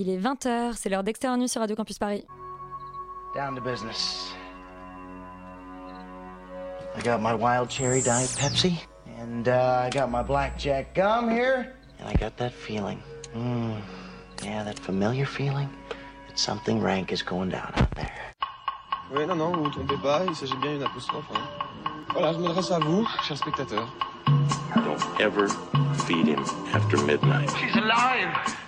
Il est 20h, c'est l'heure d'Extérieur Nuit sur Radio Campus Paris. Down to business. I got my wild cherry diet Pepsi, and uh, I got my blackjack gum here, and I got that feeling. Mm, yeah, that familiar feeling that something rank is going down out there. Oui, non, non, vous ne vous trompez pas, il s'agit bien d'une apostrophe. hein. Voilà, je m'adresse à vous, chers spectateurs. Don't ever feed him after midnight. She's! Alive!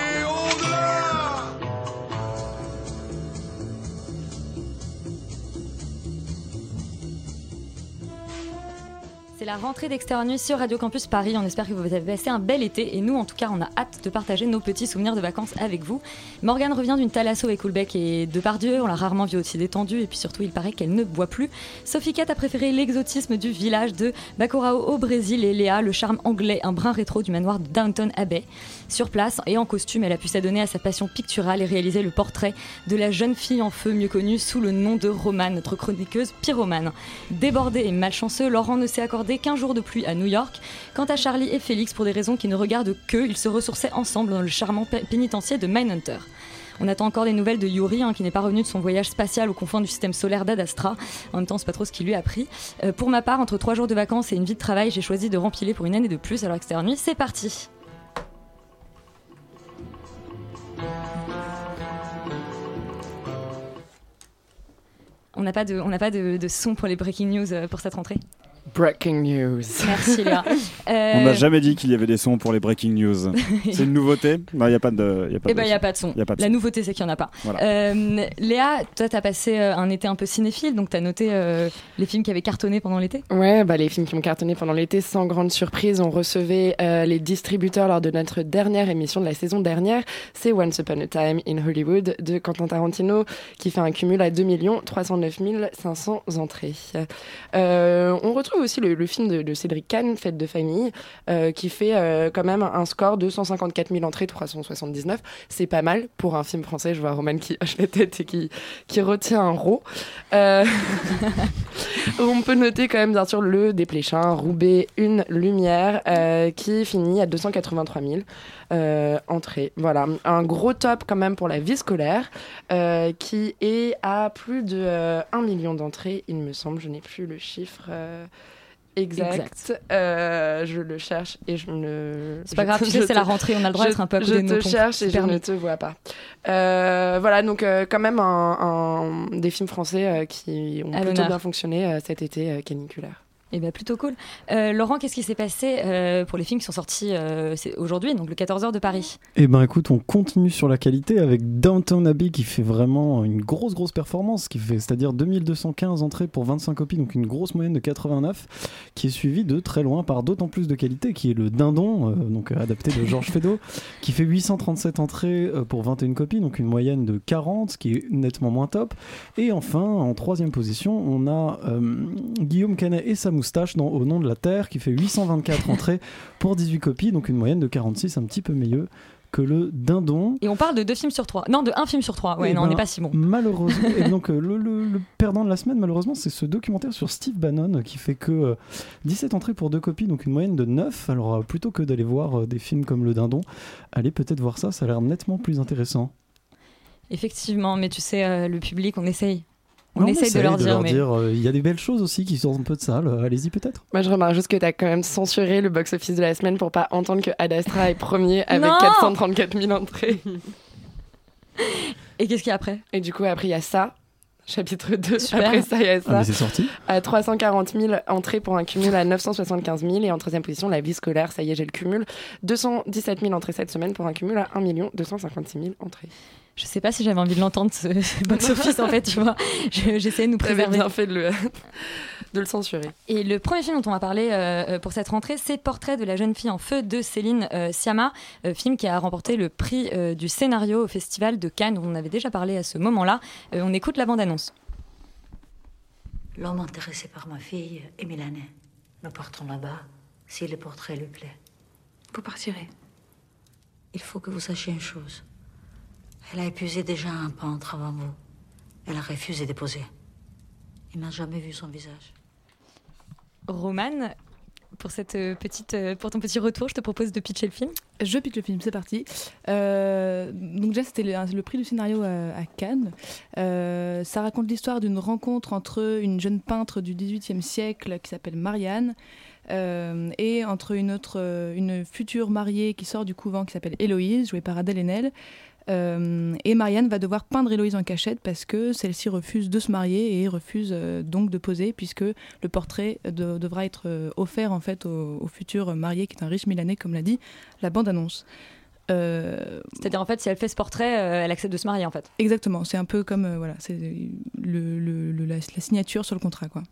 la rentrée d'Extérieur Nuit sur Radio Campus Paris. On espère que vous avez passé un bel été et nous, en tout cas, on a hâte de partager nos petits souvenirs de vacances avec vous. Morgane revient d'une thalasso avec Coulbec et de Pardieu. On l'a rarement vue aussi détendue et puis surtout, il paraît qu'elle ne boit plus. Sophie Cat a préféré l'exotisme du village de Bacurao au Brésil et Léa, le charme anglais, un brin rétro du manoir de Downton Abbey. Sur place et en costume, elle a pu s'adonner à sa passion picturale et réaliser le portrait de la jeune fille en feu, mieux connue sous le nom de Romane, notre chroniqueuse pyromane. Débordé et malchanceux, Laurent ne s'est accordé qu'un jour de pluie à New York. Quant à Charlie et Félix, pour des raisons qui ne regardent qu'eux, ils se ressourçaient ensemble dans le charmant pé- pénitencier de Mindhunter. On attend encore des nouvelles de Yuri, hein, qui n'est pas revenu de son voyage spatial aux confins du système solaire d'Adastra. En même temps, c'est pas trop ce qui lui a pris. Euh, pour ma part, entre trois jours de vacances et une vie de travail, j'ai choisi de rempiler pour une année de plus. Alors extérieur nuit, c'est parti. On n'a pas, de, on n'a pas de son pour les breaking news euh, pour cette rentrée. Breaking news. Merci Léa. Euh, On n'a jamais dit qu'il y avait des sons pour les breaking news. C'est une nouveauté Non, il n'y a pas de. y a pas Eh de ben, il n'y son. a pas de son. Y a pas de La son. nouveauté, c'est qu'il n'y en a pas. Voilà. Euh, Léa, toi, tu as passé euh, un été un peu cinéphile, donc tu as noté euh, les films qui avaient cartonné pendant l'été? Ouais, bah, les films qui ont cartonné pendant l'été, sans grande surprise, on recevait euh, les distributeurs lors de notre dernière émission de la saison dernière. C'est Once Upon a Time in Hollywood de Quentin Tarantino qui fait un cumul à 2 309 500 entrées. Euh, on retrouve aussi le, le film de, de Cédric Kahn, Fête de famille, euh, qui fait euh, quand même un score de 154 000 entrées, 379. C'est pas mal pour un film français. Je vois Roman qui hoche la tête et qui, qui retient un rot. Euh, on peut noter quand même bien sûr le Desplechin, Roubaix, une lumière, qui finit à 283 000 euh, entrées. Voilà, un gros top quand même pour la vie scolaire, qui est à plus de euh, 1 million d'entrées, il me semble. Je n'ai plus le chiffre. Exact. Exact. Euh, je le cherche et je ne. C'est pas je- grave, tu je sais, c'est la rentrée, on a le droit je, d'être un peu à je côté de nos te cherche et je ne te vois pas. Euh, voilà, donc euh, quand même un, un- des films français qui ont À plutôt bien fonctionné cet été caniculaire. Eh bien, plutôt cool. Euh, Laurent, qu'est-ce qui s'est passé euh, pour les films qui sont sortis euh, aujourd'hui, donc le 14h de Paris? Eh ben écoute, on continue sur la qualité avec Downton Abbey qui fait vraiment une grosse grosse performance, qui fait c'est-à-dire 2215 entrées pour 25 copies, donc une grosse moyenne de 89, qui est suivie de très loin par d'autant plus de qualité, qui est le Dindon, donc adapté de Georges Feydeau, qui fait 837 entrées pour 21 copies, donc une moyenne de 40, ce qui est nettement moins top. Et enfin, en troisième position, on a Guillaume Canet et sa moustache dans Au nom de la Terre, qui fait 824 entrées pour 18 copies, donc une moyenne de 46, un petit peu mieux que le Dindon. Et on parle de deux films sur trois. Non, de un film sur trois. Ouais, Eh non, on ben, n'est pas si bon. Malheureusement. et donc, euh, le, le- le perdant de la semaine, malheureusement, c'est ce documentaire sur Steve Bannon euh, qui fait que euh, 17 entrées pour deux copies, donc une moyenne de 9. Alors, euh, plutôt que d'aller voir euh, des films comme Le Dindon, allez peut-être voir ça, ça a l'air nettement plus intéressant. Effectivement, mais tu sais, euh, le public, on essaye. On Non, essaye de leur dire, mais. euh, Il y a des belles choses aussi qui sortent un peu de euh, allez-y peut-être. Moi, je remarque juste que tu as quand même censuré le box-office de la semaine pour pas entendre que Ad Astra est premier avec Non 434 000 entrées. Et qu'est-ce qu'il y a après? Et du coup, après, il y a ça. Chapitre 2. Super. Après ça, il y a Ah, ça. mais c'est sorti. à 340 000 entrées pour un cumul à 975 000. Et en troisième position, la vie scolaire, ça y est, j'ai le cumul. 217 000 entrées cette semaine pour un cumul à 1 256 000 entrées. Je sais pas si j'avais envie de l'entendre, ce, ce box-office, en fait, tu vois. Je- J'essayais de nous préserver. bien fait de le, de le censurer. Et le premier film dont on va parler euh, euh, pour cette rentrée, c'est Portrait de la jeune fille en feu de Céline euh, Sciamma, euh, film qui a remporté le prix euh, du scénario au Festival de Cannes, dont on avait déjà parlé à ce moment-là. Euh, on écoute la bande-annonce. L'homme intéressé par ma fille est milanais. Nous partons là-bas si le portrait lui plaît. Vous partirez. Il faut que vous sachiez une chose. Elle a épuisé déjà un peintre avant vous. Elle a refusé de poser. Il n'a jamais vu son visage. Roman, pour, cette euh, petite, euh, pour ton petit retour, je te propose de pitcher le film. Je pitch le film, c'est parti. Euh, donc déjà, c'était le, le prix du scénario à, à Cannes. Euh, ça raconte l'histoire d'une rencontre entre une jeune peintre du XVIIIe siècle qui s'appelle Marianne euh, et entre une autre, une future mariée qui sort du couvent qui s'appelle Héloïse, jouée par Adèle Haenel. Euh, et Marianne va devoir peindre Héloïse en cachette parce que celle-ci refuse de se marier et refuse euh, donc de poser puisque le portrait de- devra être euh, offert en fait au, au futur marié qui est un riche Milanais comme l'a dit la bande-annonce. C'est-à-dire, en fait, si elle fait ce portrait, elle accepte de se marier, en fait. Exactement, c'est un peu comme voilà, c'est le, le- le- la, la signature sur le contrat quoi.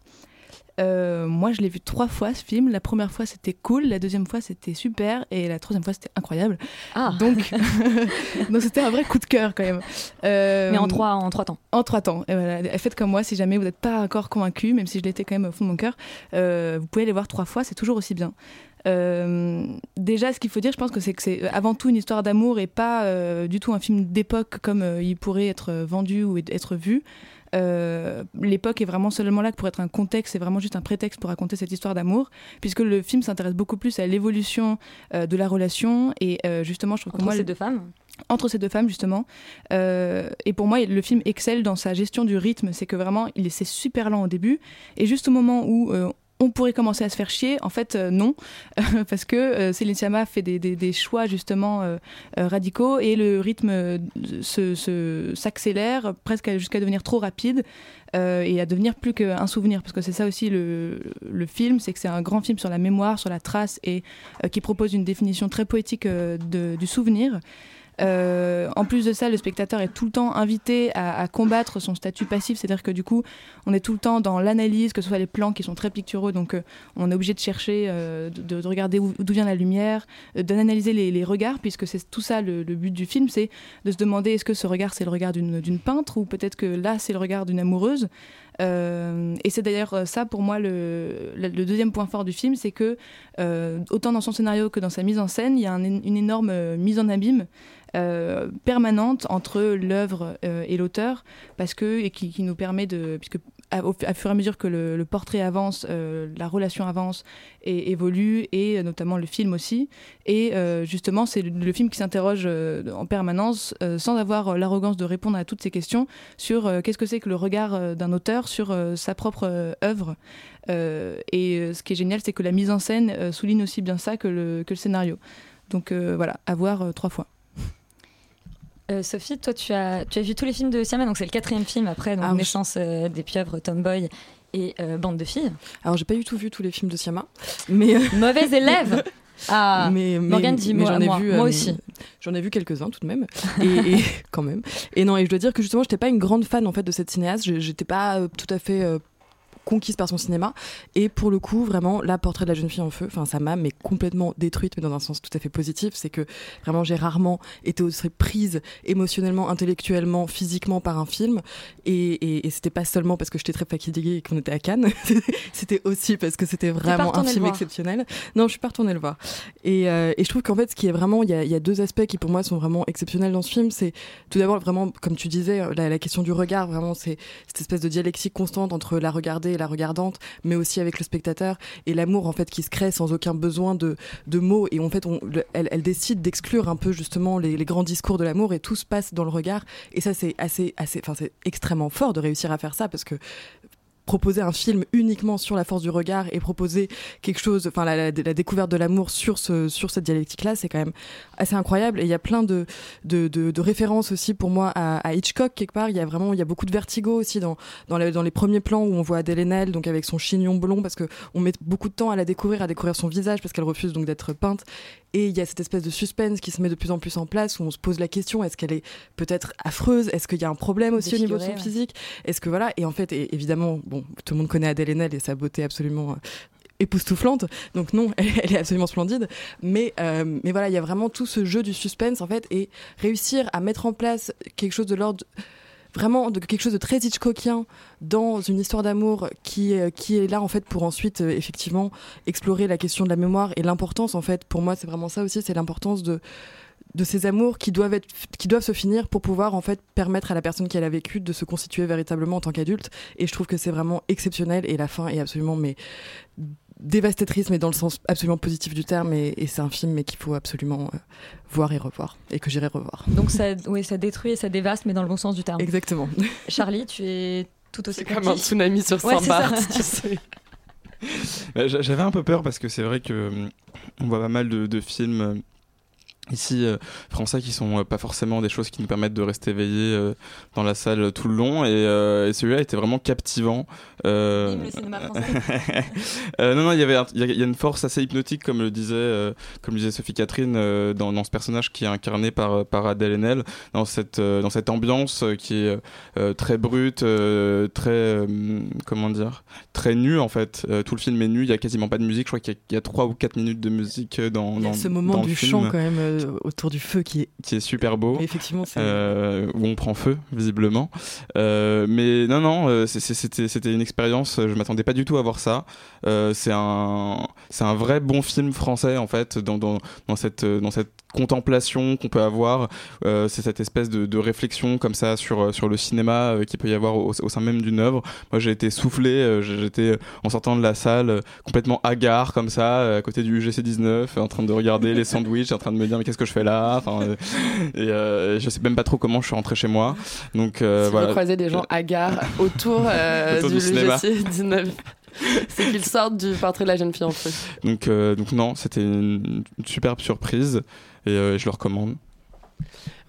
Euh, moi, je l'ai vu trois fois ce film. La première fois, c'était cool. La deuxième fois, c'était super. Et la troisième fois, c'était incroyable. Ah. Donc, c'était un vrai coup de cœur quand même. Euh, Mais en trois, en trois temps. En trois temps. Et voilà. Faites comme moi, si jamais vous n'êtes pas encore convaincu, même si je l'étais quand même au fond de mon cœur, euh, vous pouvez les voir trois fois, c'est toujours aussi bien. Euh, déjà, ce qu'il faut dire, je pense que c'est que c'est avant tout une histoire d'amour et pas euh, du tout un film d'époque comme euh, il pourrait être vendu ou être vu. Euh, L'époque est vraiment seulement là pour être un contexte, c'est vraiment juste un prétexte pour raconter cette histoire d'amour, puisque le film s'intéresse beaucoup plus à l'évolution euh, de la relation et euh, justement, je trouve Entre que moi, ces deux femmes entre ces deux femmes justement. Euh, et pour moi, le film excelle dans sa gestion du rythme. C'est que vraiment, il est c'est super lent au début, et juste au moment où euh, on pourrait commencer à se faire chier, en fait euh, non, parce que euh, Céline Sciamma fait des, des- choix justement euh, euh, radicaux et le rythme euh, se- s'accélère presque jusqu'à devenir trop rapide. et à devenir plus qu'un souvenir parce que c'est ça aussi le, le film c'est que c'est un grand film sur la mémoire sur la trace et qui propose une définition très poétique du souvenir euh, en plus de ça, le spectateur est tout le temps invité à, combattre son statut passif, c'est-à-dire que du coup, on est tout le temps dans l'analyse, que ce soit les plans qui sont très picturaux, donc euh, on est obligé de chercher, euh, de, de regarder où- d'où vient la lumière, d'analyser les, les regards, puisque c'est tout ça le, but du film, c'est de se demander est-ce que ce regard c'est le regard d'une peintre ou peut-être que là c'est le regard d'une amoureuse? Euh, et c'est d'ailleurs euh, ça pour moi le, deuxième point fort du film, c'est que euh, autant dans son scénario que dans sa mise en scène, il y a un- une énorme mise en abîme permanente entre l'œuvre et l'auteur, parce que et qui, qui nous permet de, puisque à, au, fur et à mesure que le, portrait avance, euh, la relation avance et évolue, et euh, notamment le film aussi. Et euh, justement, c'est le, film qui s'interroge en permanence, sans avoir l'arrogance de répondre à toutes ces questions sur qu'est-ce que c'est que le regard d'un auteur sur sa propre œuvre. Et ce qui est génial, c'est que la mise en scène souligne aussi bien ça que le, scénario. Donc voilà, à voir trois fois. Euh, Sophie, toi, tu as, tu as vu tous les films de Siama, donc c'est le quatrième film après, donc Ah oui. Euh, des pieuvres, Tomboy et euh, Bande de filles. Alors, j'ai pas du tout vu tous les films de Siama, mais. Mauvaise élève Ah, mais, mais- Morgane dit mais moi, j'en ai moi, vu, moi aussi. J'en ai vu quelques-uns tout de même, et, et- quand même. Et non, et je dois dire que justement, j'étais pas une grande fan en fait de cette cinéaste. J'étais pas tout à fait conquise par son cinéma. Et pour le coup, vraiment, la portrait de la jeune fille en feu, enfin, ça m'a mais complètement détruite, mais dans un sens tout à fait positif. C'est que vraiment, j'ai rarement été aussi prise émotionnellement, intellectuellement, physiquement par un film. Et, et, et c'était pas seulement parce que j'étais très fatiguée et qu'on était à Cannes. c'était aussi parce que c'était vraiment un film exceptionnel. Non, je suis pas retournée le voir. Et, euh, et je trouve qu'en fait, ce qui est vraiment, il y a, il y a deux aspects qui pour moi sont vraiment exceptionnels dans ce film. C'est tout d'abord vraiment, comme tu disais, la, la question du regard. Vraiment, c'est cette espèce de dialectique constante entre la regardée et la regardante, mais aussi avec le spectateur et l'amour en fait qui se crée sans aucun besoin de, de mots. Et en fait, elle, elle décide d'exclure un peu justement les, les grands discours de l'amour et tout se passe dans le regard. Et ça, c'est assez, assez, enfin, c'est extrêmement fort de réussir à faire ça parce que proposer un film uniquement sur la force du regard et proposer quelque chose, enfin la, la- découverte de l'amour sur ce sur cette dialectique-là, c'est quand même assez incroyable. Et il y a plein de de, références aussi pour moi à, Hitchcock quelque part. Il y a vraiment il y a beaucoup de vertigo aussi dans dans, les- premiers plans où on voit Adèle donc avec son chignon blond parce que on met beaucoup de temps à la découvrir, à découvrir son visage parce qu'elle refuse donc d'être peinte. Et il y a cette espèce de suspense qui se met de plus en plus en place où on se pose la question est-ce qu'elle est peut-être affreuse? Est-ce qu'il y a un problème aussi au niveau de son ouais. physique? Est-ce que voilà Et en fait, et- évidemment, bon, tout le monde connaît Adèle Haenel et sa beauté absolument euh, époustouflante. Donc non, elle, elle est absolument splendide. Mais euh, mais voilà, il y a vraiment tout ce jeu du suspense en fait et réussir à mettre en place quelque chose de l'ordre vraiment de quelque chose de très Hitchcockien dans une histoire d'amour qui, euh, qui est là en fait pour ensuite euh, effectivement explorer la question de la mémoire et l'importance en fait. Pour moi c'est vraiment ça aussi c'est l'importance de de ces amours qui doivent être qui doivent se finir pour pouvoir en fait permettre à la personne qui l'a vécu de se constituer véritablement en tant qu'adulte. Et je trouve que c'est vraiment exceptionnel et la fin est absolument mais dévastatrice mais dans le sens absolument positif du terme et, et c'est un film mais qu'il faut absolument euh, voir et revoir et que j'irai revoir Donc ça, oui, ça détruit et ça dévaste, mais dans le bon sens du terme. exactement Charlie, tu es tout aussi C'est comme un tsunami sur Saint-Barth, tu sais. Bah, j'a- J'avais un peu peur parce que c'est vrai que hum, on voit pas mal de, de films euh, ici euh, français qui sont euh, pas forcément des choses qui nous permettent de rester éveillés euh, dans la salle tout le long et, euh, et celui-là était vraiment captivant. Euh, Vive le cinéma français. euh, non non il y avait il y, a- il y a une force assez hypnotique comme le disait euh, comme le disait Sophie Catherine euh, dans, dans ce personnage qui est incarné par par Adèle Haenel dans cette euh, dans cette ambiance qui est euh, très brute euh, très euh, comment dire très nue en fait Euh, tout le film est nu il y a quasiment pas de musique je crois qu'il y a- il y a trois ou quatre minutes de musique euh, dans il y a dans- ce moment dans du film chant quand même euh, autour du feu qui est qui est super beau. Effectivement euh, où on prend feu visiblement. Euh, mais non non c'était une expérience je m'attendais pas du tout à voir ça. Euh, c'est un c'est un vrai bon film français en fait dans dans, dans cette dans cette contemplation qu'on peut avoir. C'est cette espèce de, de réflexion comme ça sur sur le cinéma qu'il peut y avoir au, au sein même d'une œuvre. Moi j'ai été soufflé j'étais en sortant de la salle complètement hagard comme ça à côté du UGC 19 en train de regarder les sandwichs en train de me dire mais qu'est-ce que je fais là enfin euh, et euh, je sais même pas trop comment je suis rentré chez moi donc euh, si voilà vous croisez des gens hagards autour, euh, Autour du, du cinéma. UGC 19, c'est qu'ils sortent du portrait de la jeune fille en feu. donc euh, donc non c'était une, une superbe surprise et je le recommande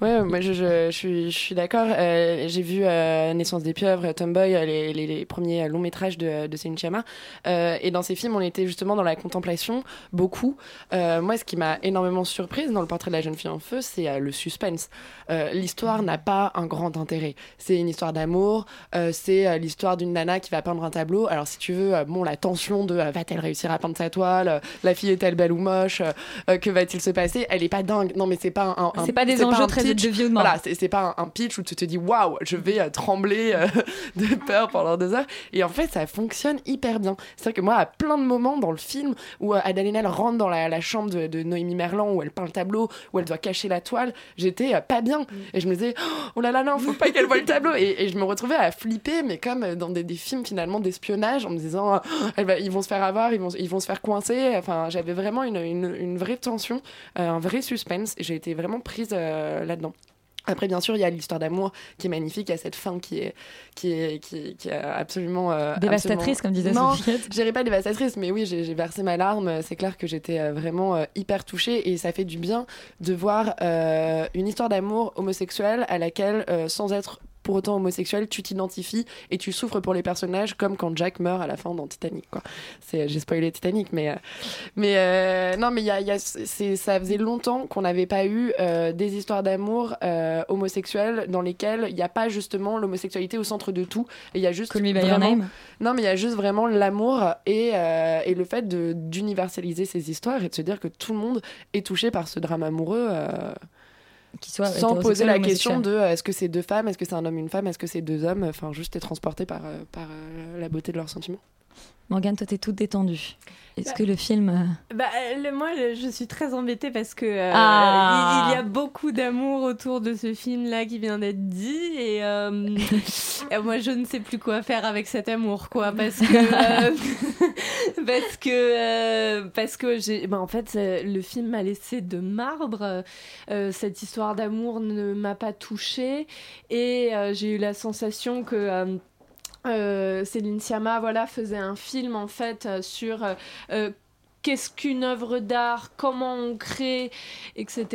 Ouais, moi je, je, je suis, je suis d'accord. Euh, J'ai vu euh, Naissance des pieuvres, Tomboy, euh, les, les, les premiers longs métrages de, de Céline. Euh, et dans ces films, on était justement dans la contemplation, beaucoup. Euh, moi, ce qui m'a énormément surprise dans le portrait de la jeune fille en feu, c'est euh, le suspense. Euh, l'histoire n'a pas un grand intérêt. C'est une histoire d'amour, euh, c'est euh, l'histoire d'une nana qui va peindre un tableau. Alors, si tu veux, euh, bon, la tension de euh, va-t-elle réussir à peindre sa toile euh, La fille est-elle belle ou moche euh, euh, Que va-t-il se passer? Elle est pas dingue. Non, mais c'est pas un. un- C'est pas des enjeux très pitch. de. Voilà, c'est pas un, un pitch où tu te dis waouh, je vais euh, trembler euh, de peur pendant deux heures. Et en fait, ça fonctionne hyper bien. C'est-à-dire que moi, à plein de moments dans le film où euh, Adèle Haenel rentre dans la, la chambre de, de Noémie Merlan, où elle peint le tableau, où elle doit cacher la toile, j'étais pas bien. Et je me disais, oh là là, non, faut pas qu'elle voie le tableau. Et, et je me retrouvais à flipper, mais comme dans des, des films finalement d'espionnage, en me disant, oh, elle va- ils vont se faire avoir, ils vont, ils vont se faire coincer. Enfin, j'avais vraiment une, une, une vraie tension, un vrai suspense. J'ai été vraiment prise euh, là-dedans. Après, bien sûr, il y a l'histoire d'amour qui est magnifique, il y a cette fin qui est, qui est, qui, qui est absolument. euh, Dévastatrice, absolument- comme disait non, Sophie. je dirais pas dévastatrice, mais oui, j'ai versé ma larme. C'est clair que j'étais euh, vraiment euh, hyper touchée et ça fait du bien de voir euh, une histoire d'amour homosexuel à laquelle, sans être pour autant homosexuel, tu t'identifies et tu souffres pour les personnages, comme quand Jack meurt à la fin dans Titanic. Quoi. C'est, j'ai spoilé Titanic, mais, euh, mais euh, non, mais il y a, il y a- c'est, ça faisait longtemps qu'on n'avait pas eu euh, des histoires d'amour euh, homosexuelles dans lesquelles il n'y a pas justement l'homosexualité au centre de tout. Il y a juste Call me by your vraiment- name. non, mais il y a juste vraiment l'amour et, et le fait de, d'universaliser ces histoires et de se dire que tout le monde est touché par ce drame amoureux. Qui soit sans poser la question de euh, est-ce que c'est deux femmes, est-ce que c'est un homme, une femme, est-ce que c'est deux hommes, enfin juste être transporté par, euh, par euh, la beauté de leurs sentiments. Morgane, toi, t'es toute détendue. Est-ce Bah. que le film. euh, Bah, le- moi, je suis très embêtée parce que euh, Ah. il, il y a beaucoup d'amour autour de ce film-là qui vient d'être dit et, euh, et moi, je ne sais plus quoi faire avec cet amour, quoi, parce que euh, parce que parce que j'ai, bah, en fait, le film m'a laissé de marbre. Cette histoire d'amour ne m'a pas touchée et j'ai eu la sensation que euh, Céline Sciamma voilà, faisait un film en fait euh, sur euh, qu'est-ce qu'une œuvre d'art, comment on crée, etc.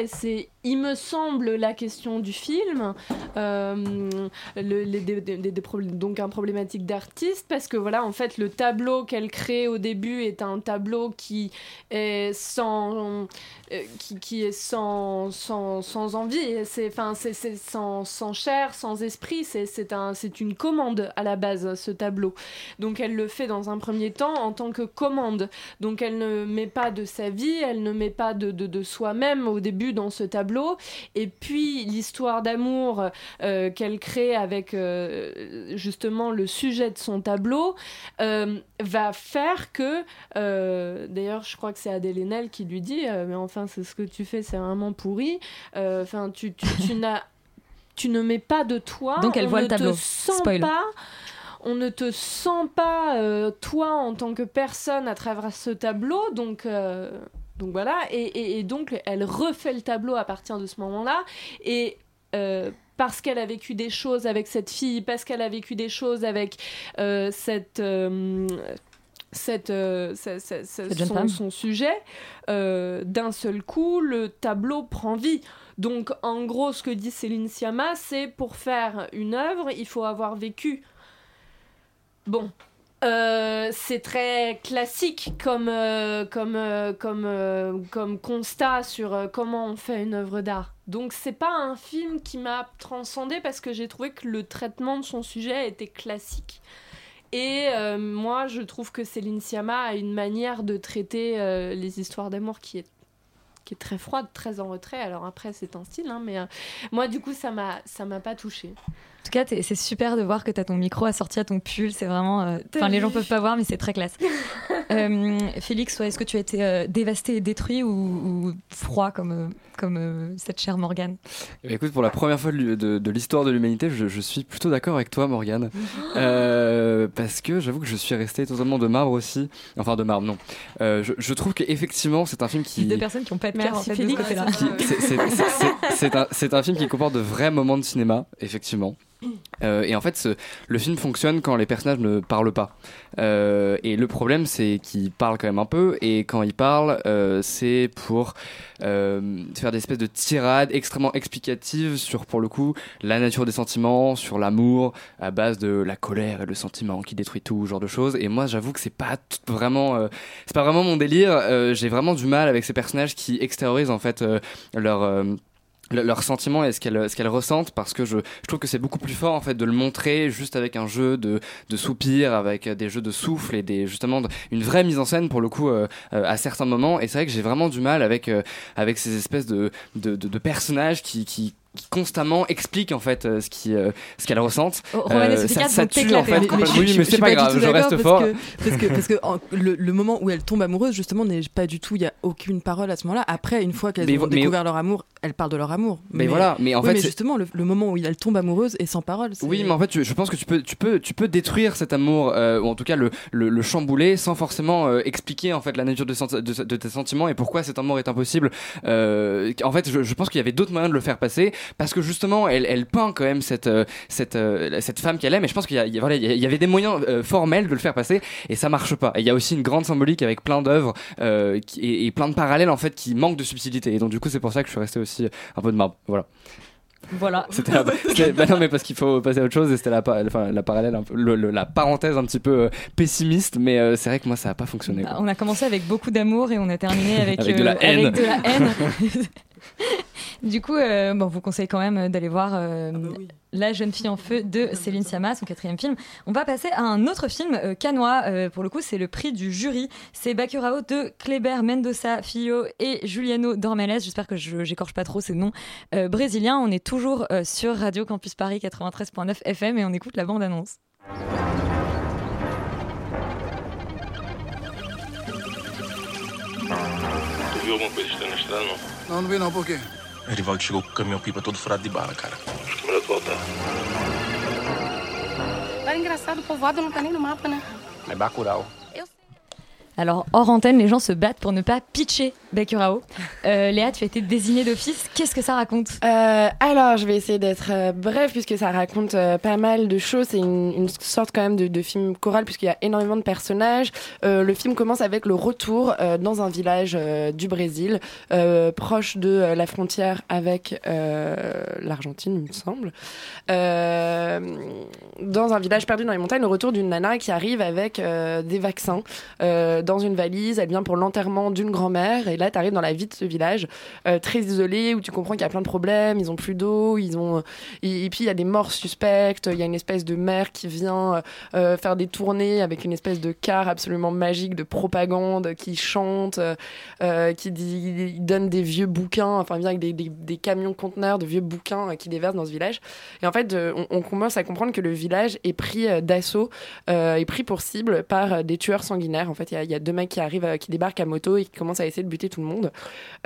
Et c'est, il me semble, la question du film, euh, le- des- des- donc un problématique d'artiste, parce que voilà, en fait, le tableau qu'elle crée au début est un tableau qui est sans, euh, qui, est sans, sans, sans envie, c'est, enfin, c'est sans, sans chair, sans esprit, c'est, c'est, un, c'est une commande à la base, ce tableau. Donc elle le fait dans un premier temps en tant que commande. Donc elle ne met pas de sa vie, elle ne met pas de, de, de soi-même au début dans ce tableau tableau, et puis l'histoire d'amour euh, qu'elle crée avec euh, justement le sujet de son tableau, euh, va faire que, d'ailleurs je crois que c'est Adèle Haenel qui lui dit, mais enfin c'est ce que tu fais, c'est vraiment pourri, enfin tu, tu, tu n'as... Tu ne mets pas de toi, Donc elle on voit ne le tableau. te sent Spoil. pas, on ne te sent pas euh, toi en tant que personne à travers ce tableau, donc euh, donc voilà, et, et- et donc elle refait le tableau à partir de ce moment-là, et euh, parce qu'elle a vécu des choses avec cette fille, parce qu'elle a vécu des choses avec euh, cette euh, cette, euh, Cette son, sujet, euh, d'un seul coup, le tableau prend vie. Donc, en gros, ce que dit Céline Sciamma, c'est pour faire une œuvre, il faut avoir vécu. Bon. Euh, c'est très classique comme, euh, comme, euh, comme, comme constat sur comment on fait une œuvre d'art. Donc c'est pas un film qui m'a transcendé parce que j'ai trouvé que le traitement de son sujet était classique. Et moi, je trouve que Céline Sciamma a une manière de traiter les histoires d'amour qui est qui est très froide, très en retrait. Alors après, c'est un style, hein, mais moi, du coup, ça m'a pas touchée. En tout cas, c'est super de voir que tu as ton micro assorti à ton pull. C'est vraiment. euh, Enfin, les gens peuvent pas voir, mais c'est très classe. Euh, Félix, toi, est-ce que tu as été euh, dévasté et détruit ou, ou froid comme, euh, comme euh, cette chère Morgane? Bien, écoute, pour la première fois de, l'hu- de- de l'histoire de l'humanité, je, je suis plutôt d'accord avec toi, Morgane. Euh, parce que j'avoue que je suis resté totalement de marbre aussi. Enfin, de marbre, non. Euh, je, je trouve qu'effectivement, c'est un film qui. Deux personnes qui ont pas de cœur en fait, Félix. c'est- un, c'est un film qui comporte de vrais moments de cinéma, effectivement. Euh, et en fait, le film fonctionne quand les personnages ne parlent pas. Euh, et le problème, c'est qu'ils parlent quand même un peu. Et quand ils parlent, euh, c'est pour faire des espèces de tirades extrêmement explicatives sur, pour le coup, la nature des sentiments, sur l'amour, à base de la colère et le sentiment qui détruit tout, ce genre de choses. Et moi, j'avoue que c'est pas vraiment, c'est pas vraiment mon délire. J'ai vraiment du mal avec ces personnages qui extériorisent en fait leur le- leurs sentiments et ce qu'elles ce ressentent parce que je, je trouve que c'est beaucoup plus fort en fait de le montrer juste avec un jeu de, de soupirs avec des jeux de souffle et des justement une vraie mise en scène pour le coup euh, euh, à certains moments. Et c'est vrai que j'ai vraiment du mal avec euh, avec ces espèces de de, de, de personnages qui, qui qui constamment expliquent en fait euh, ce qui euh, ce qu'elles ressentent Oh, Romanes ça, ça tue en fait je- oui mais c'est pas grave je reste parce fort que- parce que, parce que en- le, le moment où elle tombe amoureuse, justement, n'est pas du tout, il y a aucune parole à ce moment-là. Après, une fois qu'elles Mais ont mais- découvert leur amour, elles parlent de leur amour. Mais voilà, mais en oui, fait, mais c'est- justement, le, le moment où elle tombe amoureuse est sans parole. Oui, mais en fait, je pense que tu peux, tu peux, tu peux détruire cet amour, euh, ou en tout cas le, le, le chambouler, sans forcément euh, expliquer en fait la nature de, de, de tes sentiments et pourquoi cet amour est impossible. Euh, en fait, je, je pense qu'il y avait d'autres moyens de le faire passer, parce que justement, elle, elle peint quand même cette, euh, cette, euh, cette femme qu'elle aime. Et je pense qu'il y, voilà, avait des moyens euh, formels de le faire passer, et ça marche pas. Et il y a aussi une grande symbolique avec plein d'œuvres euh, et, et plein de parallèles en fait qui manquent de subtilité. Et donc du coup, c'est pour ça que je suis resté aussi un peu de marbre. Voilà. Voilà. C'était la, c'était- bah non mais parce qu'il faut passer à autre chose et c'était la, pa- enfin, la parallèle un peu, le- le- la parenthèse un petit peu euh, pessimiste mais euh, c'est vrai que moi ça a pas fonctionné. On a commencé avec beaucoup d'amour et on a terminé avec, Avec de la haine. avec de la haine. du coup, euh, bon, vous conseille quand même d'aller voir euh, La jeune fille en feu de Céline Sciamma, son quatrième film. On va passer à un autre film euh, canois. euh, pour le coup, c'est le prix du jury. C'est Bacurao de Kleber Mendoza Filho et Juliano Dormales. J'espère que je j'écorche pas trop ces noms euh, brésiliens. On est toujours euh, sur Radio Campus Paris 93.9 FM et on écoute la bande-annonce. Tu viu alguma coisa estranha na estrada, não? Não, não vi não, por quê? Erivaldo chegou com o caminhão pipa todo furado de bala, cara. Acho que é melhor tu voltar. Era engraçado, o povoado não tá nem no mapa, né? É Bacurau. Alors, hors antenne, les gens se battent pour ne pas pitcher Bacurao. Euh, Léa, tu as été désignée d'office. Qu'est-ce que ça raconte? Euh, alors, je vais essayer d'être euh, bref puisque ça raconte euh, pas mal de choses. C'est une, sorte quand même de, film choral puisqu'il y a énormément de personnages. Euh, le film commence avec le retour dans un village du Brésil, proche de la frontière avec l'Argentine, il me semble. Dans un village perdu dans les montagnes, le retour d'une nana qui arrive avec des vaccins dans une valise. Elle vient pour l'enterrement d'une grand-mère et là, tu arrives dans la vie de ce village euh, très isolé où tu comprends qu'il y a plein de problèmes, ils ont plus d'eau, ils ont et, et puis il y a des morts suspectes, il y a une espèce de maire qui vient euh, faire des tournées avec une espèce de car absolument magique de propagande qui chante, euh, euh, qui donne des vieux bouquins, enfin vient avec des, camions conteneurs de vieux bouquins euh, qui déversent dans ce village. Et en fait, euh, on, commence à comprendre que le village est pris euh, d'assaut, euh, est pris pour cible par euh, des tueurs sanguinaires. En fait, il y y, a deux mecs qui arrivent, euh, qui débarquent à moto et qui commencent à essayer de buter tout le monde.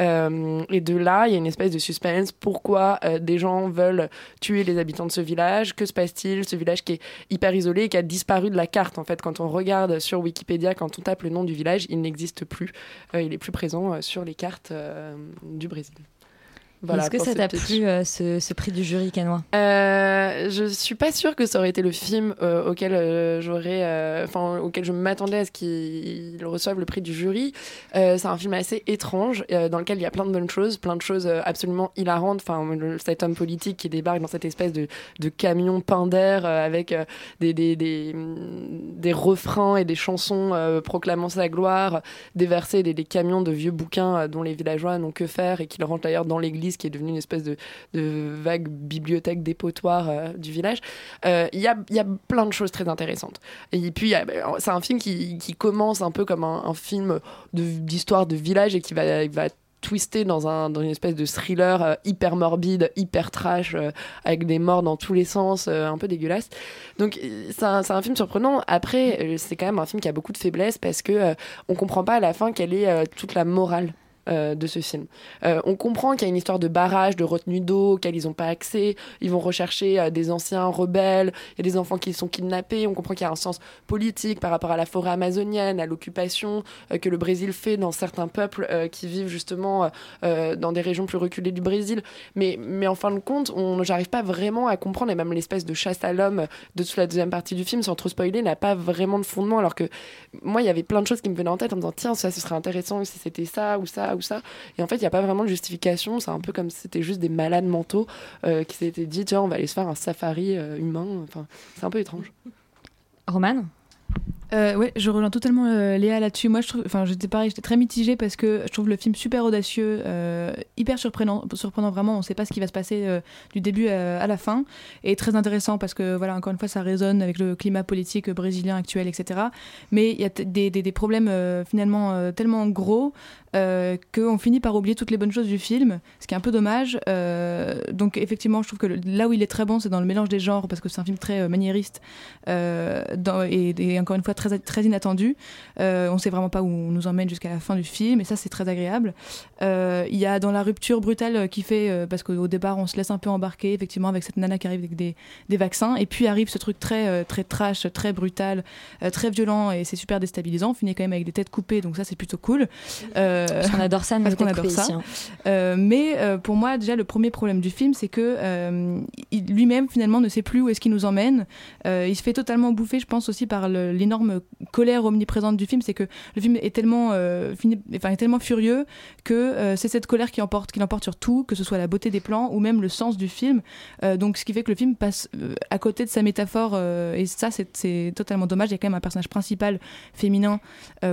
Euh, et de là, il y a une espèce de suspense. Pourquoi euh, des gens veulent tuer les habitants de ce village? Que se passe-t-il? Ce village qui est hyper isolé et qui a disparu de la carte. En fait, quand on regarde sur Wikipédia, quand on tape le nom du village, il n'existe plus. Euh, il est plus présent sur les cartes du Brésil. Est-ce que ça t'a plu euh, ce, ce prix du jury canois? Euh, je suis pas sûre que ça aurait été le film euh, auquel euh, j'aurais, enfin auquel je m'attendais à ce qu'il reçoive le prix du jury. C'est un film assez étrange dans lequel il y a plein de bonnes choses, plein de choses absolument hilarantes. Enfin, cet homme politique qui débarque dans cette espèce de, de camion peint d'air avec des, des, des, mm, des refrains et des chansons proclamant sa gloire, déverser des, des camions de vieux bouquins dont les villageois n'ont que faire et qui le rangent d'ailleurs dans l'église qui est devenue une espèce de, vague bibliothèque dépotoir euh, du village. Euh, Il y, a, y a plein de choses très intéressantes. Et puis, ben, c'est un film qui, qui commence un peu comme un, film d'histoire de, village et qui va, va twister dans, un, dans une espèce de thriller euh, hyper morbide, hyper trash, avec des morts dans tous les sens, un peu dégueulasse. Donc c'est un, un film surprenant. Après, c'est quand même un film qui a beaucoup de faiblesses parce que on comprend pas à la fin quelle est toute la morale euh, de ce film. Euh, on comprend qu'il y a une histoire de barrage, de retenue d'eau auquel ils n'ont pas accès. Ils vont rechercher euh, des anciens rebelles. Il y a des enfants qui sont kidnappés. On comprend qu'il y a un sens politique par rapport à la forêt amazonienne, à l'occupation que le Brésil fait dans certains peuples qui vivent justement dans des régions plus reculées du Brésil. Mais, mais en fin de compte, on j'arrive pas vraiment à comprendre, et même l'espèce de chasse à l'homme de toute la deuxième partie du film, sans trop spoiler, n'a pas vraiment de fondement. Alors que moi, il y avait plein de choses qui me venaient en tête en me disant, tiens, ça, ce serait intéressant si c'était ça ou ça ou ça. Et en fait, il n'y a pas vraiment de justification. C'est un peu comme si c'était juste des malades mentaux euh, qui s'étaient dit, tiens, on va aller se faire un safari euh, humain. Enfin, c'est un peu étrange. Roman? Euh, ouais, je rejoins totalement euh, Léa là-dessus. Moi, je trouve, enfin, j'étais pareil, j'étais très mitigée parce que je trouve le film super audacieux, euh, hyper surprenant, surprenant vraiment. On ne sait pas ce qui va se passer euh, du début à, la fin, et très intéressant parce que voilà, encore une fois, ça résonne avec le climat politique brésilien actuel, etc. Mais il y a des, des- problèmes finalement tellement gros qu'on finit par oublier toutes les bonnes choses du film, ce qui est un peu dommage. Donc effectivement, je trouve que là où il est très bon, c'est dans le mélange des genres, parce que c'est un film très maniériste et, encore une fois très inattendu. Euh, on sait vraiment pas où on nous emmène jusqu'à la fin du film, et ça c'est très agréable. Euh, Il y a dans la rupture brutale qui fait, euh, parce qu'au départ on se laisse un peu embarquer, effectivement, avec cette nana qui arrive avec des, des vaccins, et puis arrive ce truc très, très trash, très brutal, très violent, et c'est super déstabilisant. On finit quand même avec des têtes coupées, donc ça c'est plutôt cool. Parce qu'on adore ça, nous, parce les qu'on têtes adore ça. ici, hein. Mais pour moi, déjà, le premier problème du film, c'est que lui-même, finalement, ne sait plus où est-ce qu'il nous emmène. Il se fait totalement bouffer, je pense, aussi par le- colère omniprésente du film. C'est que le film est tellement, euh, fini- enfin, est tellement furieux que euh, c'est cette colère qui emporte, qui l'emporte sur tout, que ce soit la beauté des plans ou même le sens du film. Euh, donc, ce qui fait que le film passe à côté de sa métaphore. et ça, c'est- totalement dommage. Il y a quand même un personnage principal féminin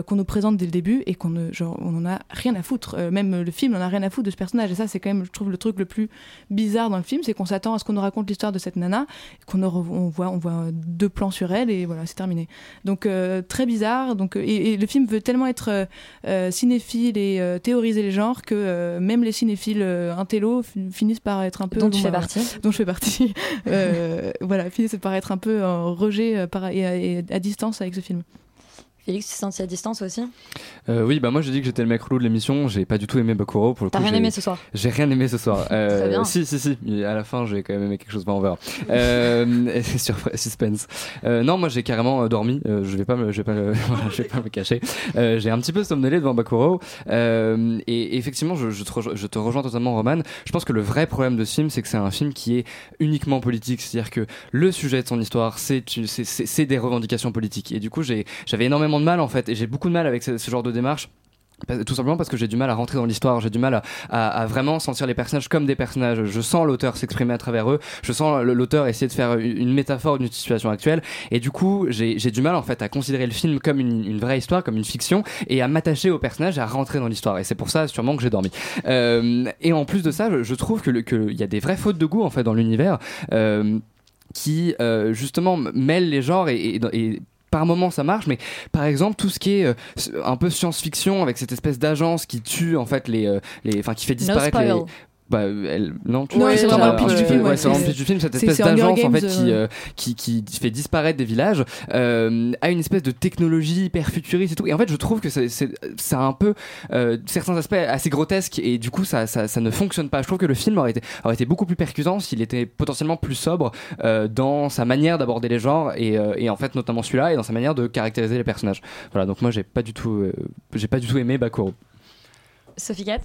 qu'on nous présente dès le début et qu'on ne, a rien à foutre. Même le film n'en a rien à foutre de ce personnage. Et ça, c'est quand même, je trouve, le truc le plus bizarre dans le film, c'est qu'on s'attend à ce qu'on nous raconte l'histoire de cette nana, qu'on on voit, on voit deux plans sur elle et voilà, c'est terminé. Donc euh, très bizarre. Donc euh, et, et le film veut tellement être euh, cinéphile et théoriser les genres que même les cinéphiles intello fi- finissent par être un peu Dont tu bon, fais bah, partie. dont je fais partie. voilà, finissent par être un peu en rejet par, et, à- et à distance avec ce film. Félix, tu te sens à distance aussi? Euh, oui, bah moi je dis que j'étais le mec relou de l'émission. J'ai pas du tout aimé Bakuro pour le T'as coup. rien j'ai- aimé ce soir? J'ai rien aimé ce soir. Euh, Très bien. Si, si, si. Mais à la fin, j'ai quand même aimé quelque chose. Bah, on verra. Euh, sur suspense. Euh, non, moi j'ai carrément euh, dormi. Je vais pas me, je vais pas, je vais pas me cacher. J'ai un petit peu somnolé devant Bakuro. Et effectivement, je, je, te rejo- je te rejoins totalement, Roman. Je pense que le vrai problème de ce film, c'est que c'est un film qui est uniquement politique. C'est-à-dire que le sujet de son histoire, c'est une- c'est- c'est c'est des revendications politiques. Et du coup, j'ai- j'avais énormément de mal en fait. Et j'ai beaucoup de mal avec ce, genre de démarche Tout simplement parce que j'ai du mal à rentrer dans l'histoire, j'ai du mal à, vraiment sentir les personnages comme des personnages. Je sens l'auteur s'exprimer à travers eux, je sens l'auteur essayer de faire une métaphore d'une situation actuelle, et du coup j'ai du mal en fait à considérer le film comme une, vraie histoire, comme une fiction, et à m'attacher aux personnages, à rentrer dans l'histoire. Et c'est pour ça sûrement que j'ai dormi. Euh, et en plus de ça, je, trouve que le- que il y a des vraies fautes de goût en fait dans l'univers. Euh, qui euh, justement m- mêlent les genres et par moments ça marche, mais par exemple tout ce qui est euh, un peu science-fiction avec cette espèce d'agence qui tue en fait les, euh, les, enfin qui fait disparaître les. Bah, elle, non, tu c'est vraiment le pitch du film, ouais, c'est vraiment le c'est- pitch du film, cette espèce d'agence en fait qui, euh, euh, qui, qui fait disparaître des villages, euh, a une espèce de technologie hyper futuriste et tout. Et en fait, je trouve que c'est- c'est c'est un peu euh, certains aspects assez grotesques et du coup, ça, ça, ça ne fonctionne pas. Je trouve que le film aurait été, aurait été beaucoup plus percutant s'il était potentiellement plus sobre euh, dans sa manière d'aborder les genres et, euh, et en fait, notamment celui-là et dans sa manière de caractériser les personnages. Voilà, donc moi, j'ai pas du tout, euh, j'ai pas du tout aimé Bakuro. Sophie Cat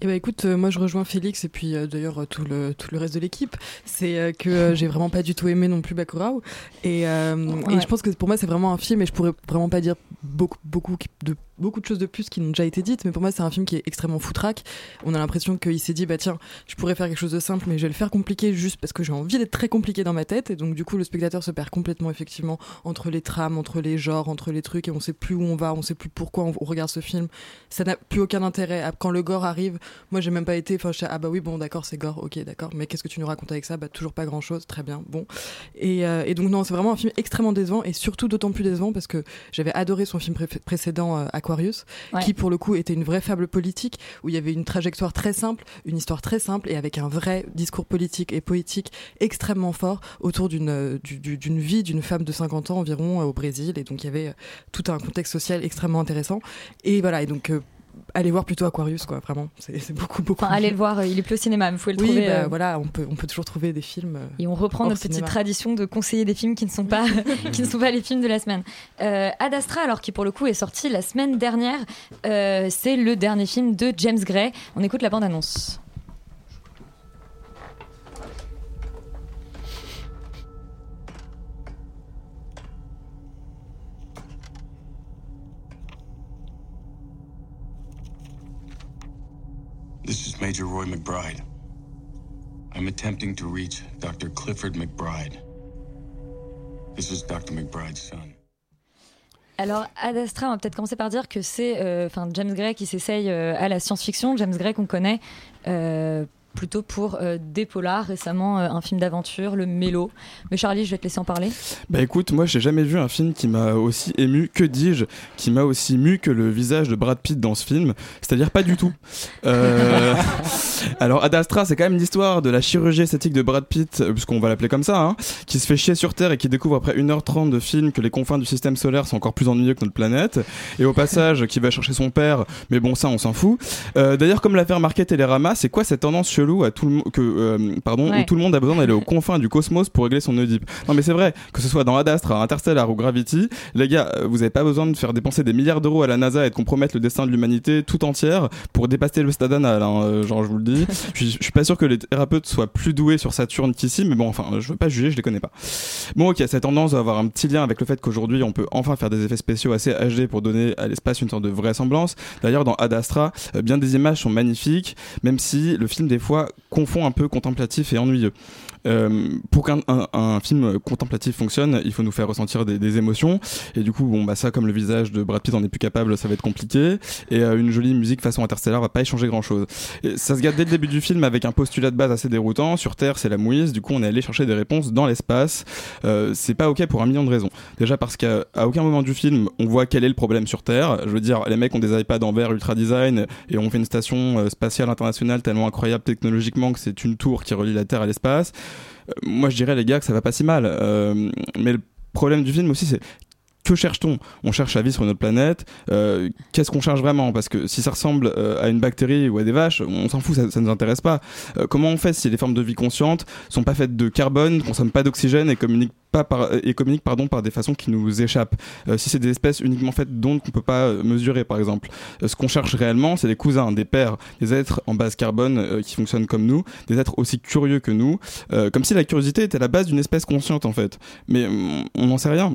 Eh ben écoute, euh, moi je rejoins Félix et puis euh, d'ailleurs euh, tout le tout le reste de l'équipe. C'est que j'ai vraiment pas du tout aimé non plus Bacurau et, je pense que pour moi c'est vraiment un film et je pourrais vraiment pas dire beaucoup beaucoup de beaucoup de choses de plus qui n'ont déjà été dites, mais pour moi c'est un film qui est extrêmement foutraque. On a l'impression qu'il s'est dit bah tiens, je pourrais faire quelque chose de simple, mais je vais le faire compliqué juste parce que j'ai envie d'être très compliqué dans ma tête et donc du coup le spectateur se perd complètement effectivement entre les trames, entre les genres, entre les trucs et on sait plus où on va, on sait plus pourquoi on, regarde ce film. Ça n'a plus aucun intérêt. Quand le gore arrive, moi j'ai même pas été, enfin je ah bah oui bon d'accord c'est gore, ok d'accord, mais qu'est-ce que tu nous racontes avec ça? Bah toujours pas grand chose, très bien, bon. Et, euh, et donc non c'est vraiment un film extrêmement décevant et surtout d'autant plus décevant parce que j'avais adoré son film pré- précédent euh, Aquarius, Ouais. qui pour le coup était une vraie fable politique où il y avait une trajectoire très simple, une histoire très simple et avec un vrai discours politique et poétique extrêmement fort autour d'une euh, du- du- d'une vie d'une femme de 50 ans environ euh, au Brésil et donc il y avait euh, tout un contexte social extrêmement intéressant et voilà et donc allez voir plutôt Aquarius quoi vraiment c'est beaucoup beaucoup Enfin, allez le voir, euh, il est plus au cinéma, vous pouvez le oui trouver. bah, euh, voilà on peut on peut toujours trouver des films euh, Et on reprend notre petite tradition de conseiller des films qui ne sont pas, qui ne sont pas les films de la semaine. Euh, Ad Astra, alors qui pour le coup est sorti la semaine dernière, euh, c'est le dernier film de James Gray. On écoute la bande-annonce. Major Roy McBride. I'm attempting to reach Dr. Clifford McBride. This is Dr. McBride's son. Alors, Ad Astra, on va peut-être commencer par dire que c'est euh, James Gray qui s'essaye euh, à la science-fiction. James Gray qu'on connaît euh, plutôt pour euh, des polars, récemment euh, un film d'aventure, le Mélo. Mais Charlie, je vais te laisser en parler. Bah écoute, moi j'ai jamais vu un film qui m'a aussi ému, que dis-je, qui m'a aussi mu que le visage de Brad Pitt dans ce film, c'est-à-dire pas du tout. Euh, Alors Ad Astra, c'est quand même l'histoire de la chirurgie esthétique de Brad Pitt, euh, puisqu'on va l'appeler comme ça, hein, qui se fait chier sur Terre et qui découvre après 1h30 de film que les confins du système solaire sont encore plus ennuyeux que notre planète, et au passage qui va chercher son père, mais bon ça on s'en fout. D'ailleurs comme l'a fait remarquer Télérama, c'est quoi cette tendance chelou à tout le mo- que euh, pardon Ouais. où tout le monde a besoin d'aller aux confins du cosmos pour régler son Oedipe. Non mais c'est vrai que ce soit dans Ad Astra, Interstellar ou Gravity, les gars, euh, vous avez pas besoin de faire dépenser des milliards d'euros à la NASA et de compromettre le destin de l'humanité tout entière pour dépasser le stade anal. hein, euh, genre je vous le dis, je suis- je suis pas sûr que les thérapeutes soient plus doués sur Saturne qu'ici, mais bon enfin je veux pas juger, je les connais pas. Bon ok, cette tendance va avoir un petit lien avec le fait qu'aujourd'hui on peut enfin faire des effets spéciaux assez HD pour donner à l'espace une sorte de vraisemblance. D'ailleurs dans Ad Astra, euh, bien des images sont magnifiques, même si le film des confond un peu contemplatif et ennuyeux. Euh, pour qu'un un, un film contemplatif fonctionne, il faut nous faire ressentir des, des émotions. Et du coup, bon, bah ça, comme le visage de Brad Pitt en est plus capable, ça va être compliqué. Et euh, une jolie musique façon Interstellar va pas échanger grand chose. Et ça se garde dès le début du film avec un postulat de base assez déroutant. Sur Terre, c'est la mouise. Du coup, on est allé chercher des réponses dans l'espace. Euh, c'est pas ok pour un million de raisons. Déjà parce qu'à aucun moment du film, on voit quel est le problème sur Terre. Je veux dire, les mecs ont des iPads en verre ultra design et on fait une station euh, spatiale internationale tellement incroyable technologiquement que c'est une tour qui relie la Terre à l'espace. Moi, je dirais, les gars, que ça va pas si mal. Euh, mais le problème du film aussi, c'est que cherche-t-on? On cherche la vie sur notre planète. Euh, Qu'est-ce qu'on cherche vraiment? Parce que si ça ressemble euh, à une bactérie ou à des vaches, on s'en fout, ça, ça nous intéresse pas. Euh, comment on fait si les formes de vie conscientes sont pas faites de carbone, consomment pas d'oxygène et communiquent pas par, et pardon par des façons qui nous échappent? Si c'est des espèces uniquement faites d'ondes qu'on peut pas mesurer par exemple. Ce qu'on cherche réellement, c'est des cousins, des pères, des êtres en base carbone qui fonctionnent comme nous, des êtres aussi curieux que nous, comme si la curiosité était la base d'une espèce consciente en fait. Mais on n'en sait rien.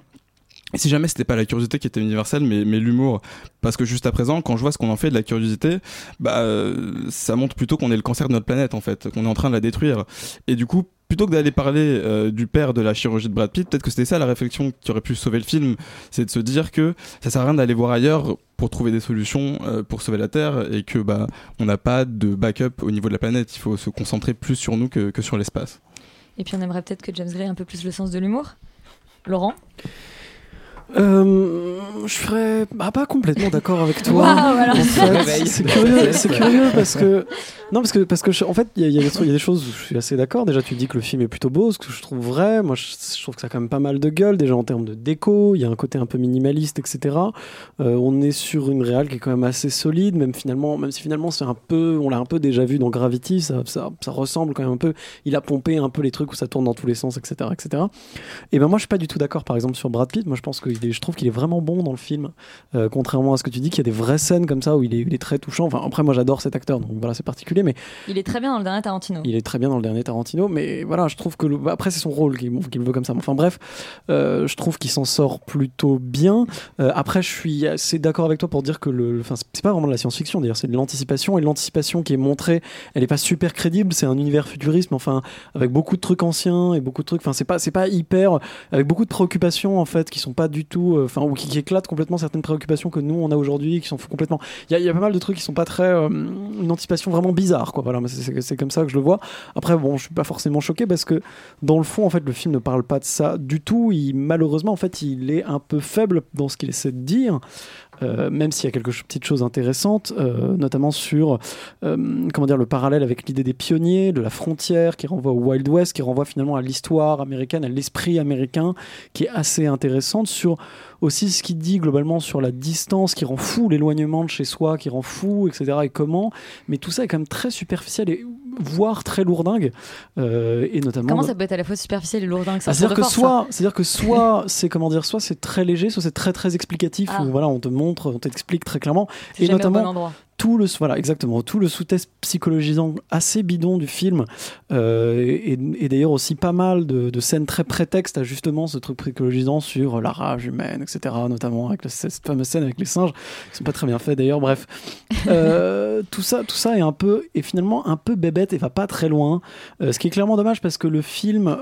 Si jamais c'était pas la curiosité qui était universelle, mais, mais l'humour, parce que juste à présent, quand je vois ce qu'on en fait de la curiosité, bah, euh, ça montre plutôt qu'on est le cancer de notre planète en fait, qu'on est en train de la détruire. Et du coup, plutôt que d'aller parler euh, du père de la chirurgie de Brad Pitt, peut-être que c'était ça la réflexion qui aurait pu sauver le film, c'est de se dire que ça sert à rien d'aller voir ailleurs pour trouver des solutions euh, pour sauver la Terre et que bah on n'a pas de backup au niveau de la planète. Il faut se concentrer plus sur nous que, que sur l'espace. Et puis on aimerait peut-être que James Gray ait un peu plus le sens de l'humour. Laurent? Euh, je serais bah, pas complètement d'accord avec toi. En fait, c'est curieux, c'est curieux parce que non parce que parce que je- en fait il y, a- y des trucs- il y a des choses où je suis assez d'accord. Déjà tu dis que le film est plutôt beau, ce que je trouve vrai. Moi je, je trouve que ça a quand même pas mal de gueule déjà en termes de déco. Il y a un côté un peu minimaliste etc. Euh, on est sur une réal qui est quand même assez solide, même finalement même si finalement c'est un peu on l'a un peu déjà vu dans Gravity, ça, ça ça ressemble quand même un peu. Il a pompé un peu les trucs où ça tourne dans tous les sens etc etc. Et ben moi je suis pas du tout d'accord par exemple sur Brad Pitt. Moi je pense que il est- je trouve qu'il est vraiment bon dans le film, Euh, contrairement à ce que tu dis qu'il y a des vraies scènes comme ça où il est, il est très touchant. Enfin après moi j'adore cet acteur donc voilà c'est particulier mais Il est très bien dans le dernier Tarantino. il est très bien dans le dernier Tarantino mais voilà je trouve que le- après c'est son rôle qu'il veut comme ça. Enfin bref euh, je trouve qu'il s'en sort plutôt bien. Euh, après je suis assez d'accord avec toi pour dire que le, enfin c'est pas vraiment de la science-fiction d'ailleurs c'est de l'anticipation et l'anticipation qui est montrée elle est pas super crédible c'est un univers futurisme enfin avec beaucoup de trucs anciens et beaucoup de trucs enfin c'est pas c'est pas hyper avec beaucoup de préoccupations en fait qui sont pas du tout euh, enfin ou qui, qui éclatent complètement certaines préoccupations que nous on a aujourd'hui qui sont complètement. Il y, y a pas mal de trucs qui sont pas très euh, une anticipation vraiment bizarre quoi. Voilà c'est comme ça que je le vois. Après bon je suis pas forcément choqué parce que dans le fond en fait le film ne parle pas de ça du tout. Il malheureusement en fait il est un peu faible dans ce qu'il essaie de dire euh, même s'il y a quelques petites choses intéressantes, euh, notamment sur euh, comment dire le parallèle avec l'idée des pionniers, de la frontière, qui renvoie au Wild West, qui renvoie finalement à l'histoire américaine, à l'esprit américain, qui est assez intéressante sur aussi ce qu'il dit globalement sur la distance, qui rend fou l'éloignement de chez soi, qui rend fou, etc. Et comment, mais tout ça est quand même très superficiel et voire très lourdingue, euh, et notamment. Comment ça peut être à la fois superficiel et lourdingue? C'est Ah, c'est-à-dire tour que de force, soit, c'est-à-dire que soit c'est comment dire, soit c'est très léger, soit c'est très très explicatif. Ah. Où, voilà, on te montre, on t'explique très clairement, C'est et bon notamment endroit. Tout le voilà exactement tout le sous-texte psychologisant assez bidon du film euh, et, et d'ailleurs aussi pas mal de, de scènes très prétextes à justement ce truc psychologisant sur la rage humaine etc notamment avec cette fameuse scène avec les singes qui sont pas très bien faits d'ailleurs bref. Euh, tout ça tout ça est un peu et finalement un peu bébête et va pas très loin Euh, ce qui est clairement dommage parce que le film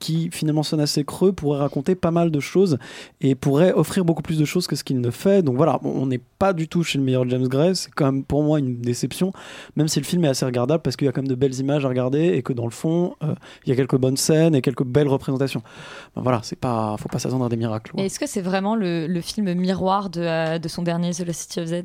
qui finalement sonne assez creux pourrait raconter pas mal de choses et pourrait offrir beaucoup plus de choses que ce qu'il ne fait. Donc voilà bon, on n'est pas du tout chez le meilleur James Gray c'est quand même pour moi une déception même si le film est assez regardable parce qu'il y a quand même de belles images à regarder et que dans le fond euh, il y a quelques bonnes scènes et quelques belles représentations. Ben voilà c'est pas faut pas s'attendre à des miracles est-ce que c'est vraiment le, film miroir de, euh, de son dernier The City of Z?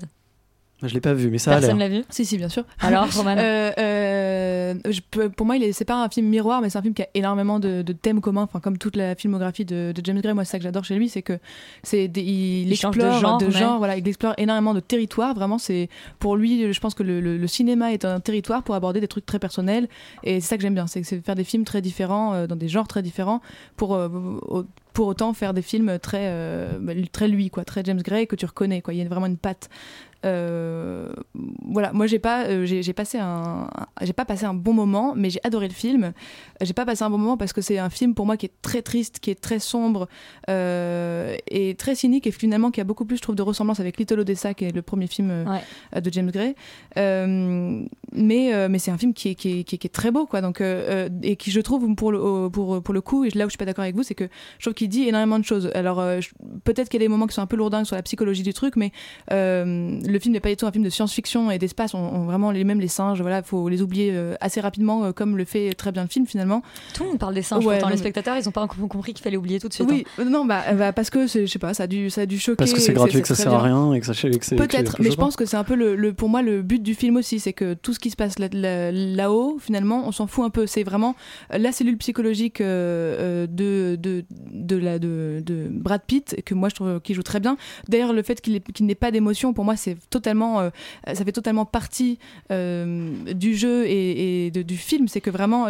Je l'ai pas vu mais ça a Personne l'air l'a vu Si, si, bien sûr. Alors, Roman Euh, euh, je peux- Pour moi, il est- c'est pas un film miroir, mais c'est un film qui a énormément de, de thèmes communs. Enfin, comme toute la filmographie de, de James Gray, moi, c'est ça que j'adore chez lui, c'est que c'est des- il, Il change de explore genre, mais- voilà, il explore énormément de territoires. Vraiment, c'est pour lui, je pense que le, le- le cinéma est un territoire pour aborder des trucs très personnels, et c'est ça que j'aime bien, c'est c'est faire des films très différents euh, dans des genres très différents pour euh, au- pour autant faire des films très euh, bah, très lui quoi, très James Gray que tu reconnais quoi. Il y a vraiment une patte. Euh, voilà, moi j'ai pas, euh, j'ai passé un, j'ai pas passé un bon moment, mais j'ai adoré le film. J'ai pas passé un bon moment parce que c'est un film pour moi qui est très triste, qui est très sombre euh, et très cynique et finalement qui a beaucoup plus, je trouve, de ressemblance avec Little Odessa, qui est le premier film de James Gray. Mais mais c'est un film qui est, qui est, qui est- qui est très beau, quoi. Donc et qui je trouve pour le pour pour le coup, et là où je suis pas d'accord avec vous, c'est que je trouve qu'il dit énormément de choses. Alors peut-être qu'il y a des moments qui sont un peu lourdingues sur la psychologie du truc, mais le film n'est pas du tout un film de science-fiction et d'espace. On, on- vraiment les mêmes les singes, voilà, faut les oublier euh, assez rapidement, euh, comme le fait très bien le film finalement. Tout le monde parle des singes, Ouais, pourtant non, les spectateurs, ils ont pas encore compris qu'il fallait oublier tout de suite. Oui, hein. euh, non, bah, euh, bah, parce que je sais pas, ça a dû, ça a dû choquer. parce que c'est gratuit que ça sert à rien et que ça que c'est- que c'est Peut-être, peu mais je pense que c'est un peu le, le- pour moi le but du film aussi, c'est que tout ce qui se passe là- là- là-haut, finalement, on s'en fout un peu. C'est vraiment la cellule psychologique euh, de, de, de, la, de, de Brad Pitt, que moi je trouve qu'il joue très bien. D'ailleurs, le fait qu'il ait- qu'il n'ait pas d'émotion, pour moi, c'est totalement, euh, ça fait totalement partie euh, du jeu et, et de- du film. C'est que vraiment,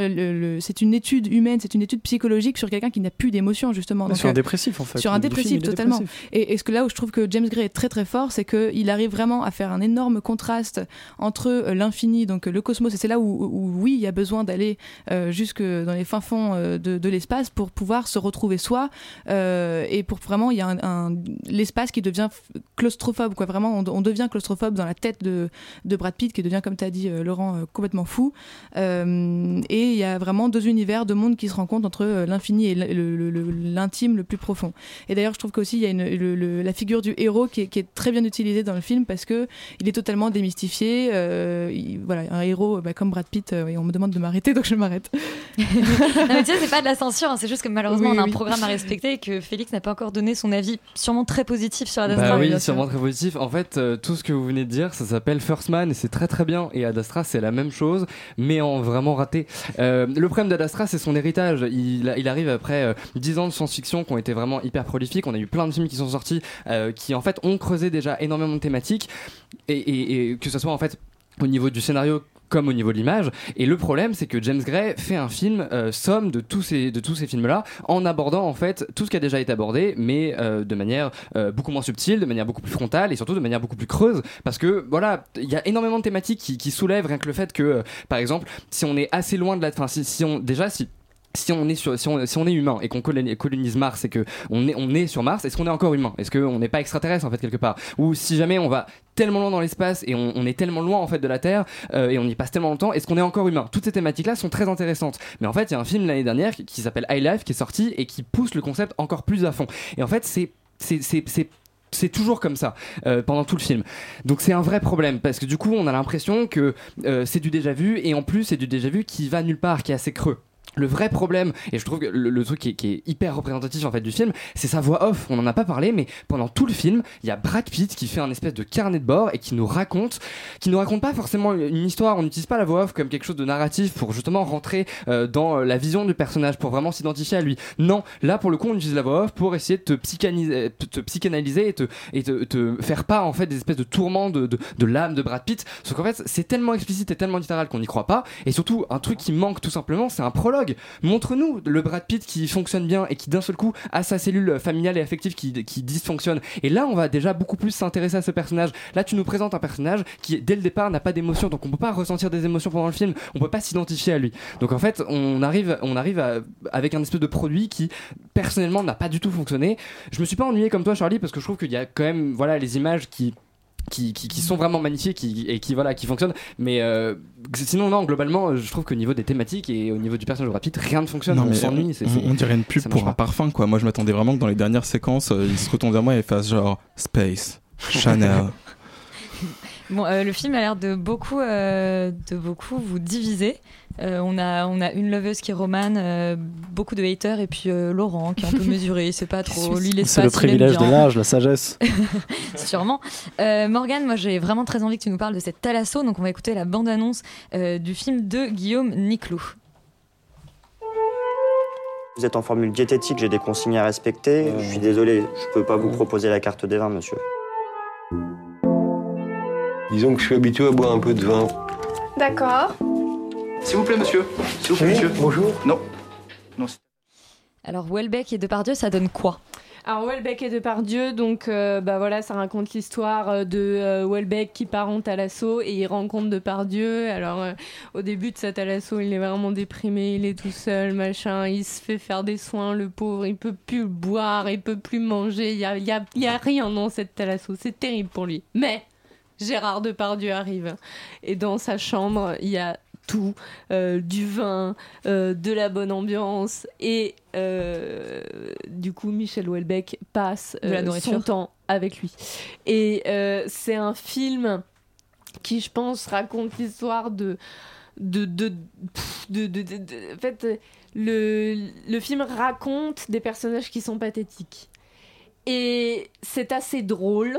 c'est une étude humaine, c'est une étude psychologique sur quelqu'un qui n'a plus d'émotion, justement. Donc, sur un euh, dépressif, en fait. Sur un dépressif, totalement. dépressif. Et, et ce que là où je trouve que James Gray est très très fort, c'est qu'il arrive vraiment à faire un énorme contraste entre l'infini, donc le cosmos, et c'est là où, où, oui, il y a besoin d'aller euh, jusque dans les fins fonds de, de l'espace pour pouvoir se retrouver soi Euh, et pour vraiment, il y a un, un- l'espace qui devient claustrophobe, quoi. Vraiment, on, on devient claustrophobe dans la tête de, de Brad Pitt, qui devient, comme tu as dit, euh, Laurent, euh, complètement fou. Euh, et il y a vraiment deux univers, deux mondes qui se rencontrent entre l'infini et le- le- le- l'intime le plus profond. Et d'ailleurs, je trouve qu'aussi, il y a une, le- le- la figure du héros qui est, qui est très bien utilisée dans le film parce que il est totalement démystifié. il- voilà, un héros bah, comme Brad Pitt, et on me demande de m'arrêter, donc je m'arrête. non, mais tu sais, c'est pas de la censure, hein, c'est juste que malheureusement Oui, on a un programme à respecter et que Félix n'a pas encore donné son avis sûrement très positif sur Ad Astra. Bah oui, sûrement très positif. En fait, euh, tout ce que vous venez de dire, ça s'appelle First Man et c'est très très bien. Et Ad Astra, c'est la même chose, mais en vraiment raté. Euh, le problème d'Ad Astra, c'est son héritage. Il, il arrive après euh, 10 ans de science-fiction qui ont été vraiment hyper prolifiques. On a eu plein de films qui sont sortis euh, qui en fait ont creusé déjà énormément de thématiques et, et- et que ce soit en fait au niveau du scénario comme au niveau de l'image. Et le problème, c'est que James Gray fait un film euh, somme de tous ces de tous ces films-là, en abordant en fait tout ce qui a déjà été abordé, mais euh, de manière euh, beaucoup moins subtile, de manière beaucoup plus frontale et surtout de manière beaucoup plus creuse. Parce que voilà, il y a énormément de thématiques qui, soulèvent rien que le fait que, euh, par exemple, si on est assez loin de la, enfin si, si on déjà si si on est sur, si on, si on est humain et qu'on coloni- colonise Mars et que on est, on est sur Mars, est-ce qu'on est encore humain? Est-ce qu'on n'est pas extraterrestre en fait quelque part? Ou si jamais on va tellement loin dans l'espace et on, est tellement loin en fait de la Terre euh, et on y passe tellement longtemps, est-ce qu'on est encore humain? Toutes ces thématiques-là sont très intéressantes. Mais en fait, il y a un film l'année dernière qui, s'appelle High Life qui est sorti et qui pousse le concept encore plus à fond. Et en fait, c'est- c'est c'est toujours comme ça euh, pendant tout le film. Donc c'est un vrai problème parce que du coup on a l'impression que euh, c'est du déjà vu et en plus c'est du déjà vu qui va nulle part, qui est assez creux. Le vrai problème, et je trouve que le, truc qui est, hyper représentatif en fait du film, c'est sa voix off. On n'en a pas parlé, mais pendant tout le film, il y a Brad Pitt qui fait un espèce de carnet de bord et qui nous raconte, qui nous raconte pas forcément une histoire. On n'utilise pas la voix off comme quelque chose de narratif pour justement rentrer euh, dans euh, la vision du personnage, pour vraiment s'identifier à lui. Non, là pour le coup, on utilise la voix off pour essayer de te, psychanalyser, et te, faire part en fait des espèces de tourments de, de, de l'âme de Brad Pitt. Sauf qu'en fait, c'est tellement explicite et tellement littéral qu'on n'y croit pas. Et surtout, un truc qui manque tout simplement, c'est un prologue. Montre-nous le Brad Pitt qui fonctionne bien et qui d'un seul coup a sa cellule familiale et affective qui, dysfonctionne. Et là, on va déjà beaucoup plus s'intéresser à ce personnage. Là, tu nous présentes un personnage qui, dès le départ, n'a pas d'émotion. Donc, on peut pas ressentir des émotions pendant le film. On peut pas s'identifier à lui. Donc, en fait, on arrive, on arrive avec un espèce de produit qui, personnellement, n'a pas du tout fonctionné. Je me suis pas ennuyé comme toi, Charlie, parce que je trouve qu'il y a quand même, voilà, les images qui qui, qui, qui sont vraiment magnifiques qui- et qui voilà qui fonctionnent mais euh, sinon non globalement je trouve qu'au niveau des thématiques et au niveau du personnage rapide rien ne fonctionne Non, on s'ennuie on, dirait une pub pour un parfum quoi. Moi je m'attendais vraiment que dans les dernières séquences euh, il se retourne vers moi et fasse genre Space, Chanel. Bon, euh, le film a l'air de beaucoup, euh, de beaucoup vous diviser. Euh, on, a, on a une loveuse qui est romane, euh, beaucoup de haters, et puis euh, Laurent qui est un peu mesuré, il sait pas trop. Lui, l'espace, C'est le privilège de l'âge, la sagesse. Sûrement. Euh, Morgane, moi j'ai vraiment très envie que tu nous parles de cette Thalasso, donc on va écouter la bande-annonce euh, du film de Guillaume Niclou. Vous êtes en formule diététique, j'ai des consignes à respecter. Je suis désolé, je peux pas vous proposer la carte des vins, monsieur. Disons que je suis habitué à boire un peu de vin. D'accord. S'il vous plaît, monsieur. S'il vous plaît, monsieur. Bonjour. Non. Alors Welbeck et Depardieu, ça donne quoi? Alors Welbeck et Depardieu, donc euh, bah voilà, ça raconte l'histoire euh, de euh, Welbeck qui part en Thalasso et il rencontre Depardieu. Alors euh, au début de sa Thalasso, il est vraiment déprimé, il est tout seul, machin, il se fait faire des soins, le pauvre, il peut plus boire, il peut plus manger, il y a, il y a- il y a rien dans cette Thalasso, c'est terrible pour lui. Mais Gérard Depardieu arrive et dans sa chambre, il y a tout, euh, du vin, euh, de la bonne ambiance et euh, du coup Michel Houellebecq passe De la nourriture. son temps avec lui. Et c'est un film qui, je pense, raconte l'histoire de de de, de, de- de- en fait le, le film raconte des personnages qui sont pathétiques et c'est assez drôle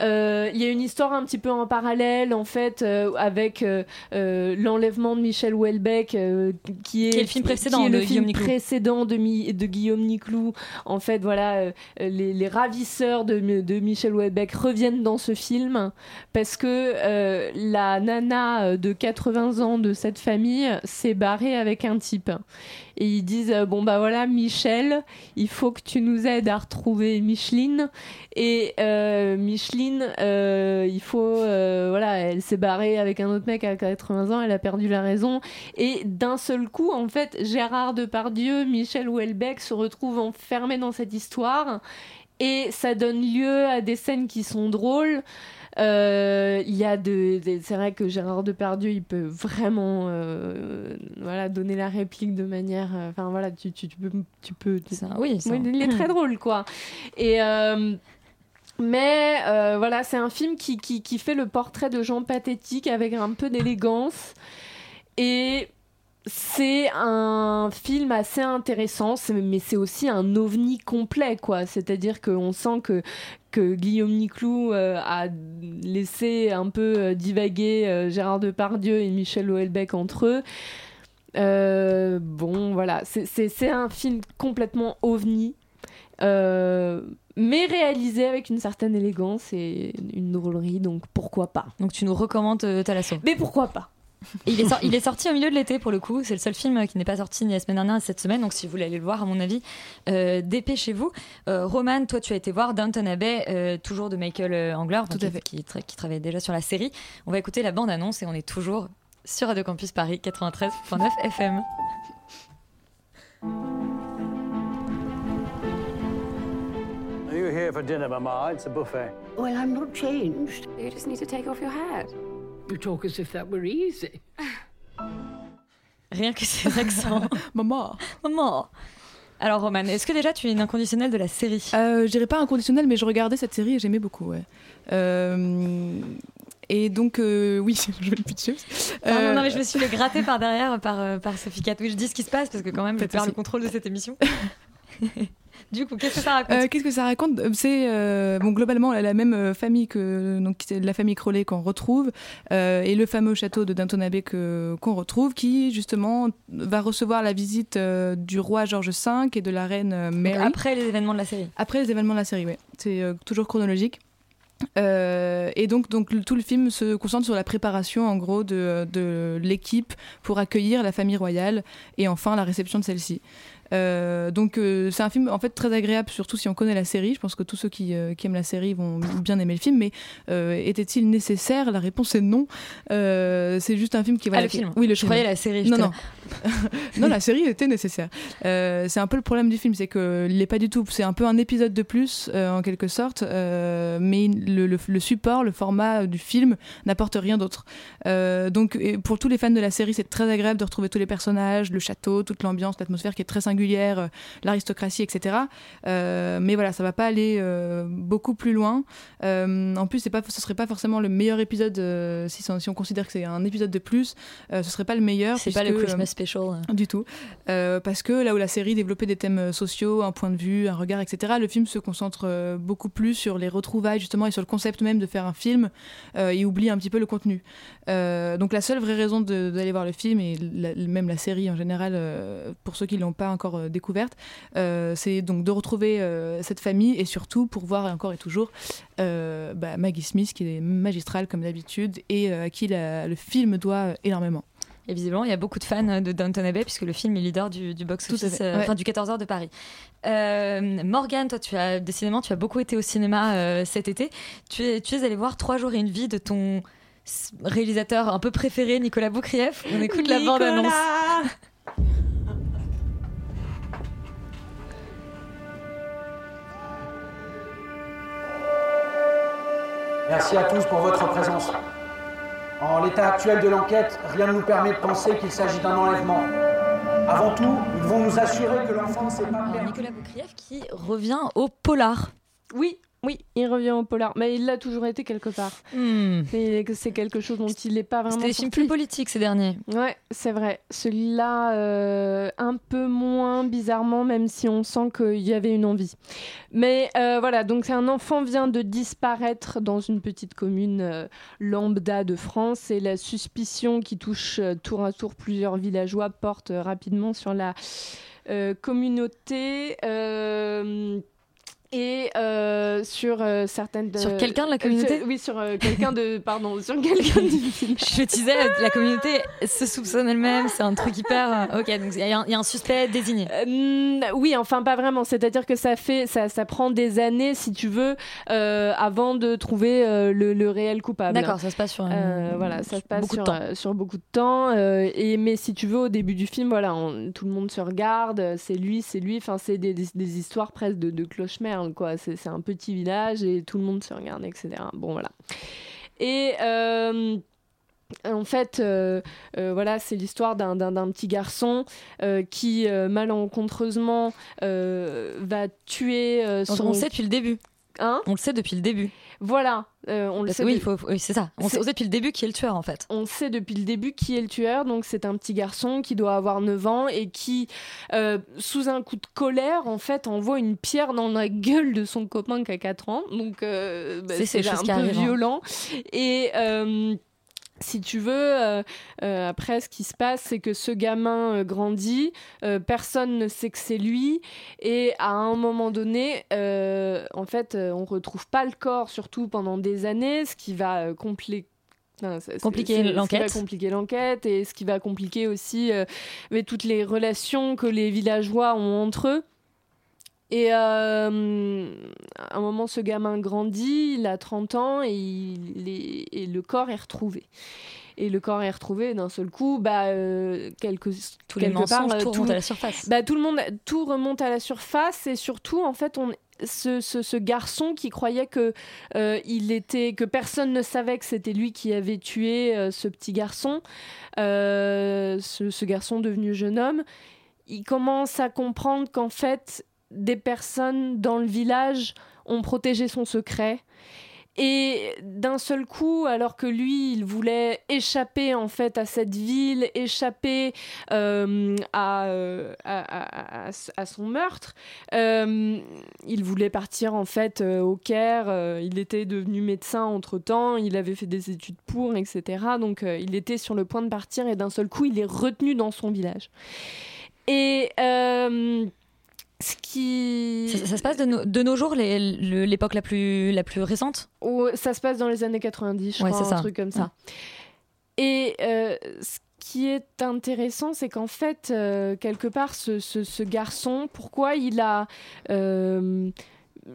Il y a une histoire un petit peu en parallèle en fait euh, avec euh, euh, l'enlèvement de Michel Houellebecq euh, qui est Qui est le film précédent de Guillaume Niclou. précédent de, Mi- de Guillaume Niclou en fait voilà euh, les, les ravisseurs de, Mi- de Michel Houellebecq reviennent dans ce film parce que euh, la nana euh, de 80 ans de cette famille s'est barrée avec un type et ils disent euh, bon bah voilà Michel, il faut que tu nous aides à retrouver Micheline. Et euh, Micheline, euh, il faut voilà, elle s'est barrée avec un autre mec à 80 ans, elle a perdu la raison. Et d'un seul coup en fait Gérard Depardieu, Michel Houellebecq se retrouvent enfermés dans cette histoire. Et ça donne lieu à des scènes qui sont drôles. Euh, Il y a de, de- c'est vrai que Gérard Depardieu, il peut vraiment, euh, voilà, donner la réplique de manière, euh, enfin voilà, tu, tu, tu peux, tu peux, tu- oui, il est très drôle quoi. Et mais euh, voilà, c'est un film qui, qui, qui fait le portrait de gens pathétiques avec un peu d'élégance. Et c'est un film assez intéressant, mais c'est aussi un ovni complet, quoi. C'est-à-dire qu'on sent que, que Guillaume Niclou euh, a laissé un peu euh, divaguer euh, Gérard Depardieu et Michel Houellebecq entre eux. Bon, voilà, c'est- un film complètement ovni. Mais réalisé avec une certaine élégance et une drôlerie, donc pourquoi pas. Donc tu nous recommandes Thalasso. Mais pourquoi pas il, est sor- il est sorti au milieu de l'été pour le coup. C'est le seul film qui n'est pas sorti ni la semaine dernière ni cette semaine. Donc si vous voulez aller le voir, à mon avis, euh, dépêchez-vous. Euh, Roman, toi tu as été voir Downton Abbey, euh, toujours de Michael Angler, donc, Tout à qui- fait. Qui, tra- qui travaille déjà sur la série. On va écouter la bande-annonce et on est toujours sur Radio Campus Paris 93.9 FM. Are you here for dinner, Mama? It's a buffet. Well, I'm not changed. You just need to take off your hat. You talk as if that were easy. Rien que ces accents. Maman. Maman. Alors Roman, est-ce que déjà tu es une inconditionnelle de la série? Euh, je dirais pas inconditionnel, mais je regardais cette série et j'aimais beaucoup. Ouais. Euh, et donc, euh, oui, je vais le pitcher. Euh, non, mais je me suis fait gratter par derrière par, euh, par Sophie Cat. Oui, je dis ce qui se passe parce que quand même, je perds le contrôle de cette émission. Du coup, qu'est-ce que ça raconte Euh, Qu'est-ce que ça raconte C'est euh, bon globalement la, la même euh, famille que donc la famille Crowley qu'on retrouve euh, et le fameux château de Downton Abbey qu'on retrouve qui justement va recevoir la visite euh, du roi George V et de la reine euh, Donc, Mary après les événements de la série. après les événements de la série. Ouais, c'est euh, toujours chronologique. Euh, et donc, donc le- tout le film se concentre sur la préparation en gros de, de l'équipe pour accueillir la famille royale et enfin la réception de celle-ci. Euh, donc euh, c'est un film en fait très agréable, surtout si on connaît la série. Je pense que tous ceux qui, euh, qui aiment la série vont bien aimer le film. Mais était-il nécessaire? La réponse est non. C'est juste un film qui va. Ah, le film Oui, le Je film. croyais la série, Non, non. non, la série était nécessaire. C'est un peu le problème du film, c'est que il est pas du tout. C'est un peu un épisode de plus en quelque sorte, mais le, le- le support, le format du film n'apporte rien d'autre. Donc pour tous les fans de la série, c'est très agréable de retrouver tous les personnages, le château, toute l'ambiance, l'atmosphère qui est très singulière, euh, l'aristocratie, etc. Euh, mais voilà, ça va pas aller euh, beaucoup plus loin. En plus, c'est pas, ce serait pas forcément le meilleur épisode si, si on considère que c'est un épisode de plus. ce serait pas le meilleur. C'est pas le Christmas special. du tout. Parce que là où la série développait des thèmes sociaux, un point de vue, un regard, etc., le film se concentre beaucoup plus sur les retrouvailles, justement, et sur le concept même de faire un film, euh, et oublie un petit peu le contenu. Euh, donc la seule vraie raison d'aller voir le film, et la- même la série en général, euh, pour ceux qui l'ont pas encore euh, découverte, euh, c'est donc de retrouver euh, cette famille, et surtout pour voir encore et toujours bah, Maggie Smith, qui est magistrale comme d'habitude, et à qui la- le film doit énormément. Et visiblement, il y a beaucoup de fans de Downton Abbey puisque le film est leader du, box-office, euh, ouais. enfin du 14h de Paris. Euh, Morgane, toi, tu as décidément, tu as beaucoup été au cinéma euh, cet été. Tu es, tu es allé voir Trois jours et une vie de ton réalisateur un peu préféré, Nicolas Boukrieff. On écoute la bande-annonce. Merci à tous pour votre présence. En l'état actuel de l'enquête, rien ne nous permet de penser qu'il s'agit d'un enlèvement. Avant tout, nous devons nous assurer que l'enfant ne s'est pas Nicolas Boukrieff qui revient au polar. Oui, oui, il revient au polar, mais il l'a toujours été quelque part. Que c'est quelque chose dont il n'est pas vraiment. Hmm. C'était des films plus politiques ces derniers. Ouais, c'est vrai. Celui-là, euh, un peu moins bizarrement, même si on sent qu'il y avait une envie. Mais euh, voilà, donc un enfant vient de disparaître dans une petite commune euh, lambda de France et la suspicion qui touche tour à tour plusieurs villageois porte rapidement sur la communauté. Et euh, sur euh, certaines Sur quelqu'un de la communauté euh, oui sur euh, quelqu'un de pardon sur quelqu'un du film Je disais, la, communauté se soupçonne elle-même, c'est un truc hyper. euh, Ok, donc il y, a un- il y a un suspect désigné. Euh, oui, enfin pas vraiment. C'est-à-dire que ça fait, ça, ça prend des années, si tu veux, euh, avant de trouver le, le réel coupable. D'accord, ça se passe sur, voilà, ça se passe beaucoup de sur, temps. euh, sur beaucoup de temps. et mais si tu veux, au début du film, voilà, on- tout le monde se regarde. C'est lui, c'est lui. Enfin, c'est des, des, des histoires presque de, de quoi. C'est un petit village et tout le monde se regarde, etc. Bon, voilà. Et euh, en fait, euh, euh, voilà, c'est l'histoire d'un- petit garçon euh, qui malencontreusement va tuer On- son. On sait depuis le début. Hein? On le sait depuis le début. Voilà, euh, on le sait. oui, de- oui, c'est ça. On sait, on sait depuis le début qui est le tueur en fait. on sait depuis le début qui est le tueur, donc c'est un petit garçon qui doit avoir 9 ans et qui, euh, sous un coup de colère, en fait, envoie une pierre dans la gueule de son copain qui a 4 ans. Donc euh, bah, C'est un peu hein. violent. Et si tu veux, euh, euh, après, ce qui se passe, c'est que ce gamin euh, grandit, personne ne sait que c'est lui, et à un moment donné, en fait, on retrouve pas le corps, surtout pendant des années, ce qui va Compliquer l'enquête. va compliquer l'enquête et ce qui va compliquer aussi euh, mais toutes les relations que les villageois ont entre eux. Et euh, à un moment, ce gamin grandit, il a 30 ans et, il est- et le corps est retrouvé. Et le corps est retrouvé d'un seul coup, bah, euh, quelque, Tous les mensonges, part, euh, tout remonte à la surface. bah, tout le monde, tout remonte à la surface et surtout, en fait, on, ce, ce- ce garçon qui croyait que euh, il était, que personne ne savait que c'était lui qui avait tué euh, ce petit garçon, euh, ce, ce garçon devenu jeune homme, il commence à comprendre qu'en fait, des personnes dans le village ont protégé son secret. Et d'un seul coup, alors que lui, il voulait échapper en fait à cette ville, échapper euh, à, euh, à, son meurtre, euh, il voulait partir en fait au Caire. il était devenu médecin entre temps, il avait fait des études pour, etc. Donc il était sur le point de partir et d'un seul coup, il est retenu dans son village. Et ce qui. Ça, ça se passe de, nos- de nos jours, l'époque la plus, la plus récente? Oh, ça se passe dans les années 90, je Ouais, crois, un ça. truc comme ça. Et euh, ce qui est intéressant, c'est qu'en fait, euh, quelque part, ce, ce- ce garçon, pourquoi il a euh,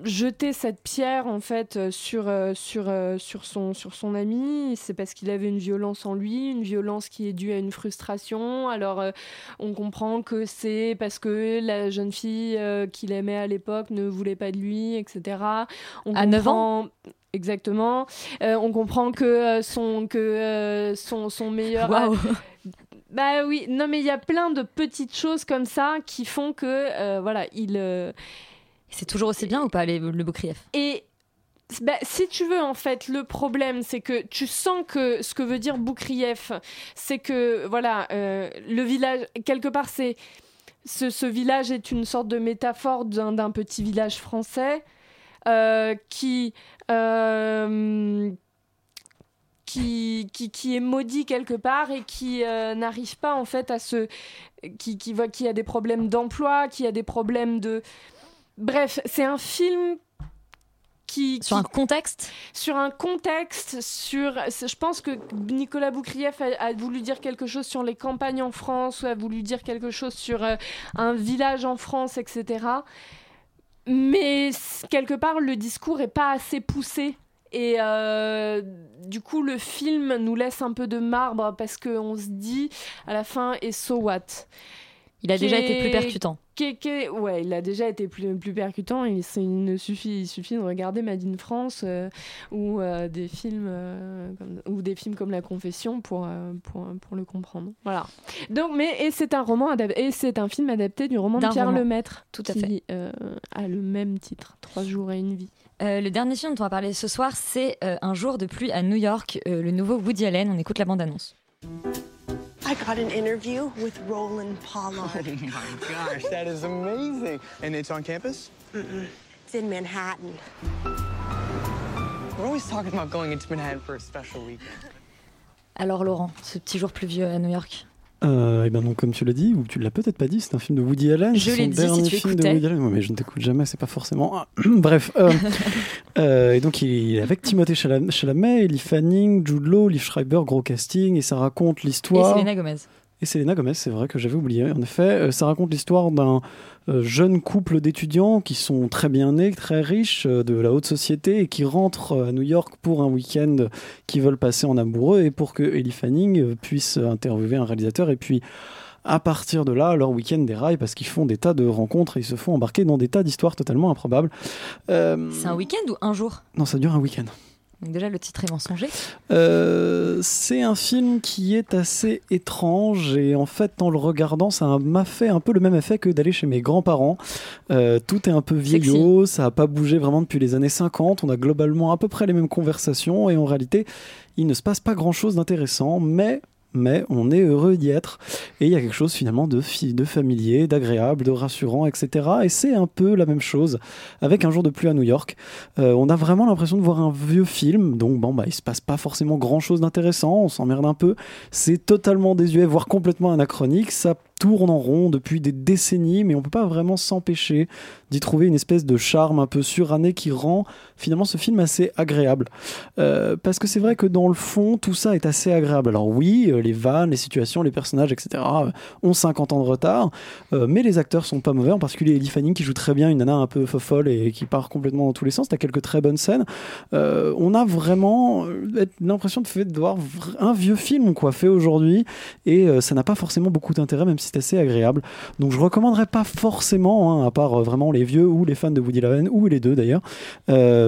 jeté cette pierre en fait euh, sur, euh, sur, euh, sur, son, sur son ami C'est parce qu'il avait une violence en lui, une violence qui est due à une frustration. Alors, on comprend que c'est parce que la jeune fille qu'il aimait à l'époque ne voulait pas de lui, etc. On À 9 comprend- Exactement. Euh, on comprend que son que euh, son, son meilleur Waouh. bah oui, non mais il y a plein de petites choses comme ça qui font que euh, voilà, il C'est toujours aussi bien ou pas le Bokrief et bah, si tu veux, en fait, le problème, c'est que tu sens que ce que veut dire Boukrieff, c'est que, voilà, euh, le village, quelque part, c'est. Ce, village est une sorte de métaphore d'un petit village français euh, qui. euh, qui, qui, qui est maudit quelque part et qui n'arrive pas en fait à se qui, qui voit qui a des problèmes d'emploi qui a des problèmes de bref c'est un film qui Sur un contexte sur un contexte sur je pense que Nicolas Boukrieff a, a voulu dire quelque chose sur les campagnes en France ou a voulu dire quelque chose sur euh, un village en France etc mais quelque part le discours est pas assez poussé. Et euh, du coup le film nous laisse un peu de marbre parce qu'on se dit à la fin et so what? Il a déjà été plus percutant. Est- ouais, il a déjà été plus, plus percutant. Il, c'est- il ne suffit, il suffit de regarder Made in France euh, ou euh, des films euh, comme, ou des films comme La Confession pour pour, pour le comprendre. Voilà. Donc, mais et c'est un roman et c'est un film adapté du roman de Pierre roman. Lemaître, Tout à qui, fait. a le même titre, Trois jours et une vie. Le dernier film dont on va parler ce soir, c'est Un jour de pluie à New York, le nouveau Woody Allen. On écoute la bande-annonce. I got an interview with Roland Pollard. Oh my gosh, that is amazing. And it's on campus? Mm-mm. It's in Manhattan. We're always talking about going into Manhattan for a special weekend. Alors Laurent, ce petit jour pluvieux à New York. Euh, et ben donc, comme tu l'as dit, ou tu l'as peut-être pas dit, c'est un film de Woody Allen. Je l'ai dit, si dernier tu film de. Woody Allen. Ouais, mais je ne t'écoute jamais, c'est pas forcément. Bref. euh, euh, et donc, il est avec Timothée Chalam- Chalamet, Ellie Fanning, Jude Law, Liv Schreiber, gros casting, et ça raconte Et l'histoire. Selena Gomez. Et Selena Gomez, c'est vrai que j'avais oublié. En effet, euh, ça raconte l'histoire d'un euh, jeune couple d'étudiants qui sont très bien nés, très riches, euh, de la haute société, et qui rentrent à New York pour un week-end qu'ils veulent passer en amoureux, et pour que Ellie Fanning puisse interviewer un réalisateur, et puis à partir de là, leur week-end déraille parce qu'ils font des tas de rencontres et ils se font embarquer dans des tas d'histoires totalement improbables. Euh, C'est un week-end ou un jour? Non, ça dure un week-end. Donc déjà, le titre est mensonger. Euh, c'est un film qui est assez étrange et en fait en le regardant ça m'a fait un peu le même effet que d'aller chez mes grands-parents. Euh, tout est un peu vieillot, ça n'a pas bougé vraiment depuis les années 50, on a globalement à peu près les mêmes conversations et en réalité il ne se passe pas grand-chose d'intéressant mais mais on est heureux d'y être. Et il y a quelque chose finalement de, familier, d'agréable, de rassurant, etc. Et c'est un peu la même chose avec Un jour de pluie à New York. Euh, on a vraiment l'impression de voir un vieux film, donc bon, bah, il se passe pas forcément grand chose d'intéressant, on s'emmerde un peu. C'est totalement désuet, voire complètement anachronique. Ça tourne en rond depuis des décennies, mais on peut pas vraiment s'empêcher d'y trouver une espèce de charme un peu suranné qui rend finalement ce film assez agréable. Euh, parce que c'est vrai que dans le fond, tout ça est assez agréable. Alors oui, euh, les vannes, les situations, les personnages, etc. euh, ont 50 ans de retard, mais les acteurs sont pas mauvais, en particulier Ellie Fanning qui joue très bien une nana un peu fofolle et qui part complètement dans tous les sens. T'as quelques très bonnes scènes. On a vraiment l'impression de, fait, de voir un vieux film quoi fait aujourd'hui et ça n'a pas forcément beaucoup d'intérêt, même si c'est assez agréable. Donc je recommanderais pas forcément, hein, à part vraiment les vieux ou les fans de Woody Allen ou les deux d'ailleurs.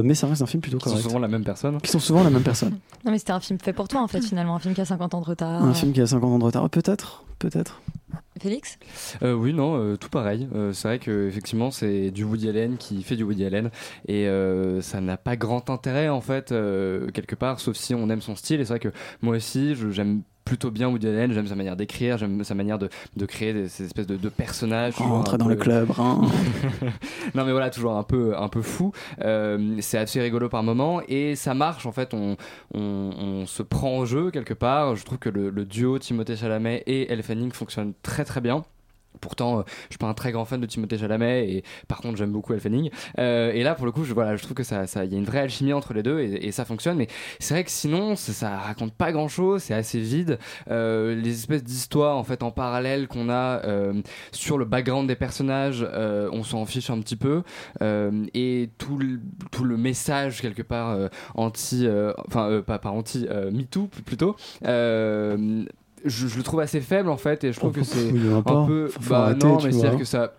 Mais ça reste un film plutôt Qui sont correct. souvent la même personne. Qui sont souvent la même personne. Non, mais c'était un film fait pour toi, en fait, finalement. Un film qui a 50 ans de retard. Un film qui a 50 ans de retard, peut-être, peut-être. Félix? Euh, oui, non, euh, tout pareil. Euh, c'est vrai que effectivement, c'est du Woody Allen qui fait du Woody Allen et euh, ça n'a pas grand intérêt en fait euh, quelque part, sauf si on aime son style. Et c'est vrai que moi aussi, je- j'aime plutôt bien Woody Allen. J'aime sa manière d'écrire, j'aime sa manière de, de créer des, ces espèces de, de personnages. un dans le club, hein. non mais voilà, toujours un peu, un peu fou. Euh, c'est assez rigolo par moment et ça marche en fait. On, on, on se prend au jeu quelque part. Je trouve que le, le duo Timothée Chalamet et Elle Fanning fonctionne très très bien. Pourtant, euh, je suis pas un très grand fan de Timothée Chalamet et par contre j'aime beaucoup Elle Fanning. Euh, et là, pour le coup, je, voilà, je trouve que ça, y a une vraie alchimie entre les deux et, ça fonctionne. Mais c'est vrai que sinon, ça, ça raconte pas grand chose, c'est assez vide. Euh, les espèces d'histoires en fait en parallèle qu'on a sur le background des personnages, on s'en fiche un petit peu. Et tout le, message quelque part anti, enfin pas, pas anti, MeToo plutôt. Je, je le trouve assez faible en fait et je trouve que c'est un peu bah non mais vois. c'est-à-dire que ça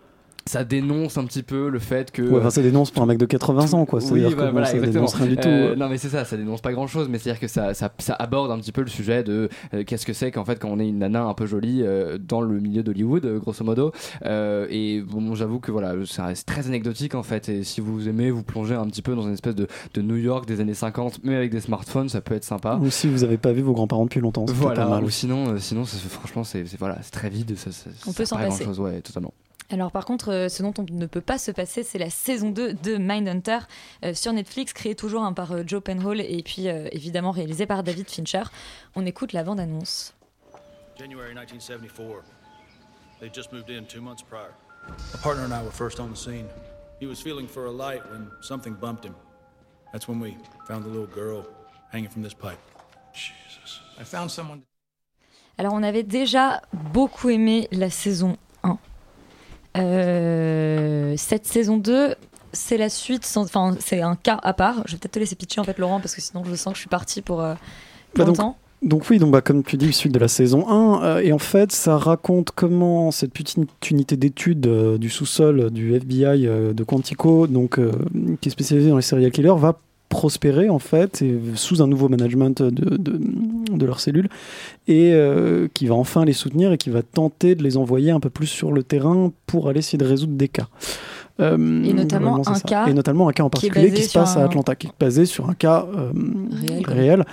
ça dénonce un petit peu le fait que Ouais, enfin, ça dénonce pour un mec de 80 ans, quoi. oui, C'est-à-dire que voilà, ça exactement. dénonce rien du tout. Euh, non, mais c'est ça, ça dénonce pas grand chose, mais c'est-à-dire que ça, ça, ça aborde un petit peu le sujet de euh, qu'est-ce que c'est qu'en fait quand on est une nana un peu jolie euh, dans le milieu d'Hollywood, euh, grosso modo. Euh, et bon, j'avoue que voilà, ça reste très anecdotique en fait. Et si vous aimez vous plonger un petit peu dans une espèce de, de New York des années 50, mais avec des smartphones, ça peut être sympa. Ou si vous avez pas vu vos grands-parents depuis longtemps, c'est Voilà, pas mal. ou sinon, euh, sinon ça, franchement, c'est voilà, c'est très vide. Ça, ça- On ça peut s'en passer. ouais, totalement. Alors par contre, euh, ce dont on ne peut pas se passer, c'est la saison 2 de Mindhunter euh, sur Netflix, créée toujours hein, par euh, Joe Penhall et puis euh, évidemment réalisé par David Fincher. On écoute la bande-annonce. January 1974. They just moved in two months prior. A partner and I were first on the scene. He was feeling for a light when something bumped him. That's when we found the little girl hanging from this pipe. Jesus. I found someone. Alors on avait déjà beaucoup aimé la saison 1. Euh, cette saison 2, c'est la suite, sans- enfin c'est un cas à part. Je vais peut-être te laisser pitcher en fait Laurent parce que sinon je sens que je suis partie pour, euh, pour Bah donc, longtemps. donc oui, donc bah, comme tu dis, suite de la saison 1, euh, et en fait ça raconte comment cette petite unité d'études euh, du sous-sol du FBI de Quantico, donc, qui est spécialisée dans les serial killers, va prospérer en fait sous un nouveau management de, de, de leurs cellules et euh, qui va enfin les soutenir et qui va tenter de les envoyer un peu plus sur le terrain pour aller essayer de résoudre des cas. Euh, Et notamment un cas Et notamment un cas en particulier qui, se passe à Atlanta, qui est basé sur un cas euh, Réel.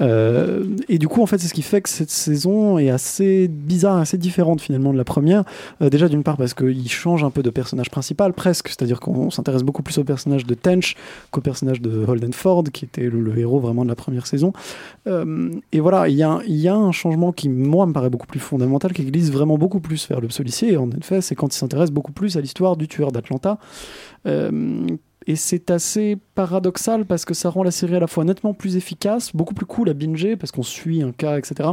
Euh, et du coup, en fait, c'est ce qui fait que cette saison est assez bizarre, assez différente finalement de la première. Déjà, d'une part, parce qu'il change un peu de personnage principal, presque. C'est-à-dire qu'on s'intéresse beaucoup plus au personnage de Tench qu'au personnage de Holden Ford, qui était le, le héros vraiment de la première saison. Euh, et voilà, il y, a un- il y a un changement qui, moi, me paraît beaucoup plus fondamental, qui glisse vraiment beaucoup plus vers le policier. Et en effet, c'est quand il s'intéresse beaucoup plus à l'histoire du tueur d'Atlanta. Euh, et c'est assez paradoxal parce que ça rend la série à la fois nettement plus efficace, beaucoup plus cool à binger parce qu'on suit un cas, etc.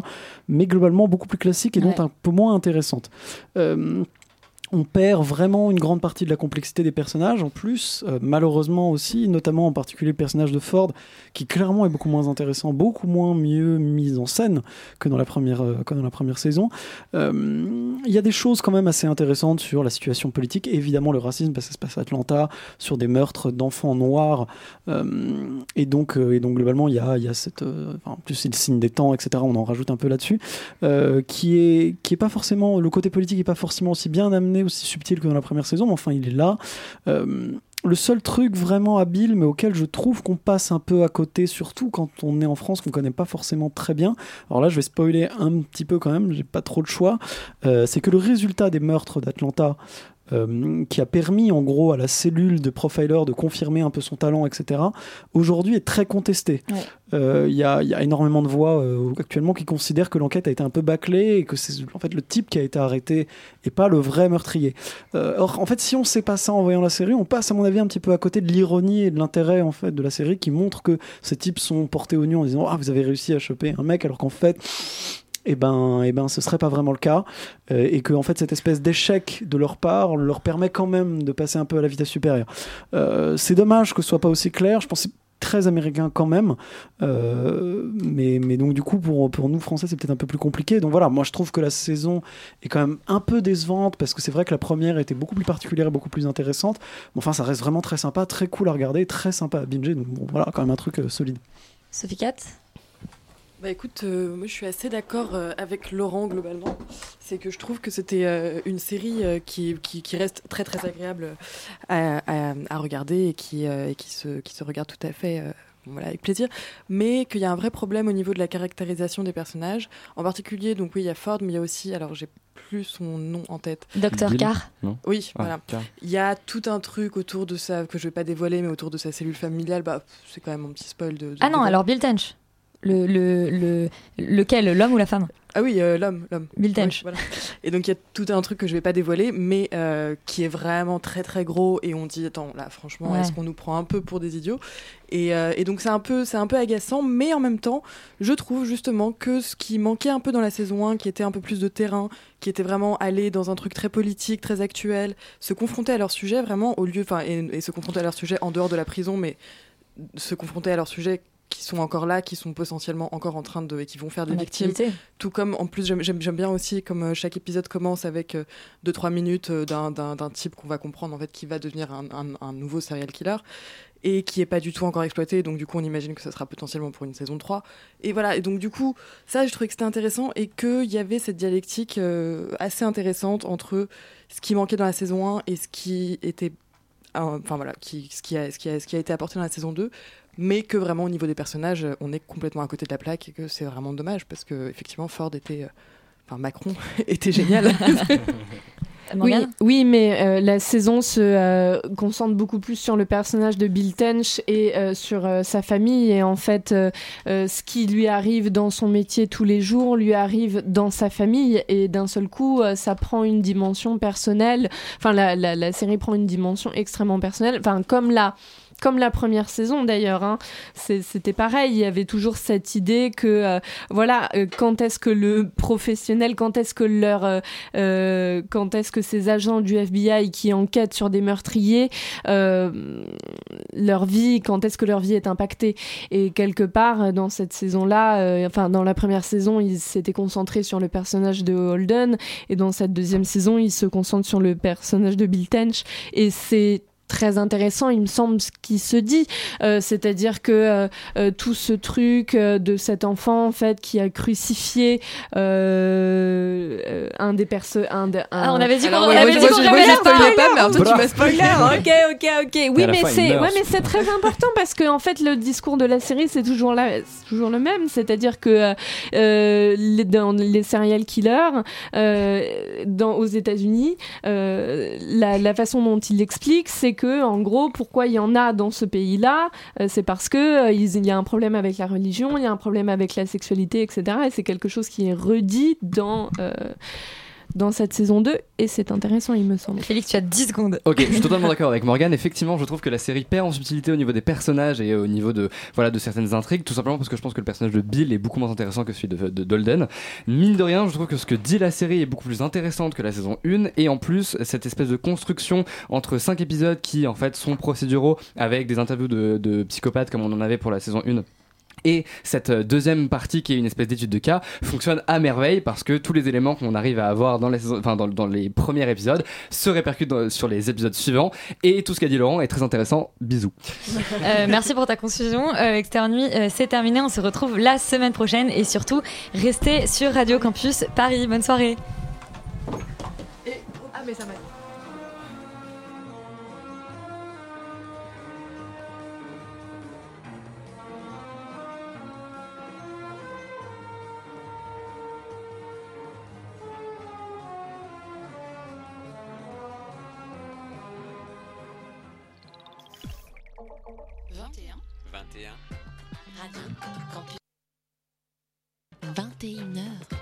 Mais globalement beaucoup plus classique et donc Ouais. un peu moins intéressante. Euh, on perd vraiment une grande partie de la complexité des personnages en plus, euh, malheureusement aussi, notamment en particulier le personnage de Ford, qui clairement est beaucoup moins intéressant, beaucoup moins mieux mis en scène que dans la première, euh, que dans la première saison. Euh, Il y a des choses quand même assez intéressantes sur la situation politique, évidemment le racisme, parce que ça se passe à Atlanta, sur des meurtres d'enfants noirs, et, donc, et donc globalement il y a, y a cette... en plus c'est le signe des temps, etc., on en rajoute un peu là-dessus, qui est, qui est pas forcément... Le côté politique est pas forcément aussi bien amené, aussi subtil que dans la première saison, mais enfin il est là. Euh, le seul truc vraiment habile, mais auquel je trouve qu'on passe un peu à côté, surtout quand on est en France, qu'on connaît pas forcément très bien. Alors là, je vais spoiler un petit peu quand même, j'ai pas trop de choix. Euh, c'est que le résultat des meurtres d'Atlanta, euh, qui a permis en gros à la cellule de profiler de confirmer un peu son talent, etc., aujourd'hui est très contesté. Euh, Il y, a, il y a énormément de voix euh, actuellement qui considèrent que l'enquête a été un peu bâclée et que c'est en fait le type qui a été arrêté et pas le vrai meurtrier. Euh, or, en fait, si on sait pas ça en voyant la série, on passe à mon avis un petit peu à côté de l'ironie et de l'intérêt en fait de la série qui montre que ces types sont portés au nu en disant ah vous avez réussi à choper un mec alors qu'en fait eh ben, eh ben, ce serait pas vraiment le cas, euh, et que en fait cette espèce d'échec de leur part leur permet quand même de passer un peu à la vitesse supérieure. Euh, c'est dommage que ce soit pas aussi clair. Je pense que c'est très américain quand même, Euh, mais, mais donc du coup pour, pour nous français c'est peut-être un peu plus compliqué. Donc voilà, moi je trouve que la saison est quand même un peu décevante parce que c'est vrai que la première était beaucoup plus particulière et beaucoup plus intéressante. Mais enfin ça reste vraiment très sympa, très cool à regarder, très sympa à binger. Donc voilà, quand même un truc solide. Sophie Cat Bah écoute, euh, moi je suis assez d'accord euh, avec Laurent globalement. C'est que je trouve que c'était euh, une série euh, qui, qui, qui reste très très agréable à, à- à regarder et qui, euh, et qui, se, qui se regarde tout à fait euh, voilà, avec plaisir. Mais qu'il y a un vrai problème au niveau de la caractérisation des personnages. En particulier, donc oui, il y a Ford, mais il y a aussi, alors j'ai plus son nom en tête. Dr. Bill Carr Non? Oui, Ah, voilà. Carr. Il y a tout un truc autour de ça que je vais pas dévoiler, mais autour de sa cellule familiale. Bah, c'est quand même un petit spoil de. de- Ah non, de- alors Bill Tench. Le, le, le, lequel L'homme ou la femme? Ah oui, euh, l'homme, l'homme. Bill Tench. voilà. Et donc il y a tout un truc que je vais pas dévoiler, mais euh, qui est vraiment très très gros. Et on dit attends là, franchement, Ouais. est-ce qu'on nous prend un peu pour des idiots? Et, euh, et donc c'est un peu c'est un peu agaçant, mais en même temps, je trouve justement que ce qui manquait un peu dans la saison 1, qui était un peu plus de terrain, qui était vraiment aller dans un truc très politique, très actuel, se confronter à leur sujet vraiment au lieu, enfin et, et se confronter à leur sujet en dehors de la prison, mais se confronter à leur sujet qui sont encore là, qui sont potentiellement encore en train de et qui vont faire des En victimes. activité. Tout comme en plus j'aime bien aussi comme euh, chaque épisode commence avec 2-3 minutes euh, d'un- type qu'on va comprendre en fait qui va devenir un, un- un nouveau serial killer et qui est pas du tout encore exploité donc du coup on imagine que ça sera potentiellement pour une saison 3 et voilà et donc du coup ça je trouvais que c'était intéressant et qu'il y avait cette dialectique euh, assez intéressante entre ce qui manquait dans la saison 1 et ce qui était euh, enfin voilà qui, ce, qui a, ce, qui a, ce qui a été apporté dans la saison 2 mais que vraiment au niveau des personnages euh, on est complètement à côté de la plaque et que c'est vraiment dommage parce que effectivement Ford était euh, enfin Macron était génial Oui, oui, mais euh, la saison se euh, concentre beaucoup plus sur le personnage de Bill Tench et euh, sur euh, sa famille. Et en fait, euh, euh, ce qui lui arrive dans son métier tous les jours lui arrive dans sa famille. Et d'un seul coup, euh, ça prend une dimension personnelle. Enfin, la, la, la série prend une dimension extrêmement personnelle. Enfin, comme la comme la première saison d'ailleurs, hein. C'était pareil. Il y avait toujours cette idée que, euh, voilà, euh, quand est-ce que le professionnel, quand est-ce que leur, euh, quand est-ce que ces agents du FBI qui enquêtent sur des meurtriers, leur vie, quand est-ce que leur vie est impactée? Et quelque part dans cette saison-là, enfin dans la première saison, ils s'étaient concentrés sur le personnage de Holden, et dans cette deuxième saison, ils se concentrent sur le personnage de Bill Tench, et c'est très intéressant, il me semble, ce qui se dit. Euh, C'est-à-dire que euh, euh, tout ce truc euh, de cet enfant, en fait, qui a crucifié euh, euh, un des persos. Un, de- Ah, un- on avait dit qu'on ouais, avait moi, dit qu'on révélait pas. pas, mais alors toi, tu m'as spoilé. ok, ok, ok. Oui, mais c'est ouais, mais c'est très important parce que en fait, le discours de la série, c'est toujours, c'est toujours le même. C'est-à-dire que euh, les, dans les serial killers euh, dans, aux États-Unis, euh, la, la façon dont il l'explique, c'est en gros, pourquoi il y en a dans ce pays-là, euh, c'est parce que euh, il y a un problème avec la religion, il y a un problème avec la sexualité, etc. Et c'est quelque chose qui est redit dans. Dans cette saison 2 et c'est intéressant il me semble. Félix, tu as 10 secondes. Ok, je suis totalement d'accord avec Morgan. Effectivement, je trouve que la série perd en subtilité au niveau des personnages et au niveau de voilà de certaines intrigues, tout simplement parce que je pense que le personnage de Bill est beaucoup moins intéressant que celui de, de Dolden. Mine de rien, je trouve que ce que dit la série est beaucoup plus intéressante que la saison 1 et en plus cette espèce de construction entre cinq épisodes qui en fait sont procéduraux avec des interviews de, de psychopathes comme on en avait pour la saison 1 et cette euh, deuxième partie, qui est une espèce d'étude de cas, fonctionne à merveille parce que tous les éléments qu'on arrive à avoir dans les, saisons- enfin, dans, dans les premiers épisodes se répercutent dans- sur les épisodes suivants. Et tout ce qu'a dit Laurent est très intéressant. Bisous. Euh, merci pour ta conclusion. Euh, Externe Nuit, euh, c'est terminé. On se retrouve la semaine prochaine et surtout, restez sur Radio Campus Paris. Bonne soirée. Ah mais ça m'a 21h.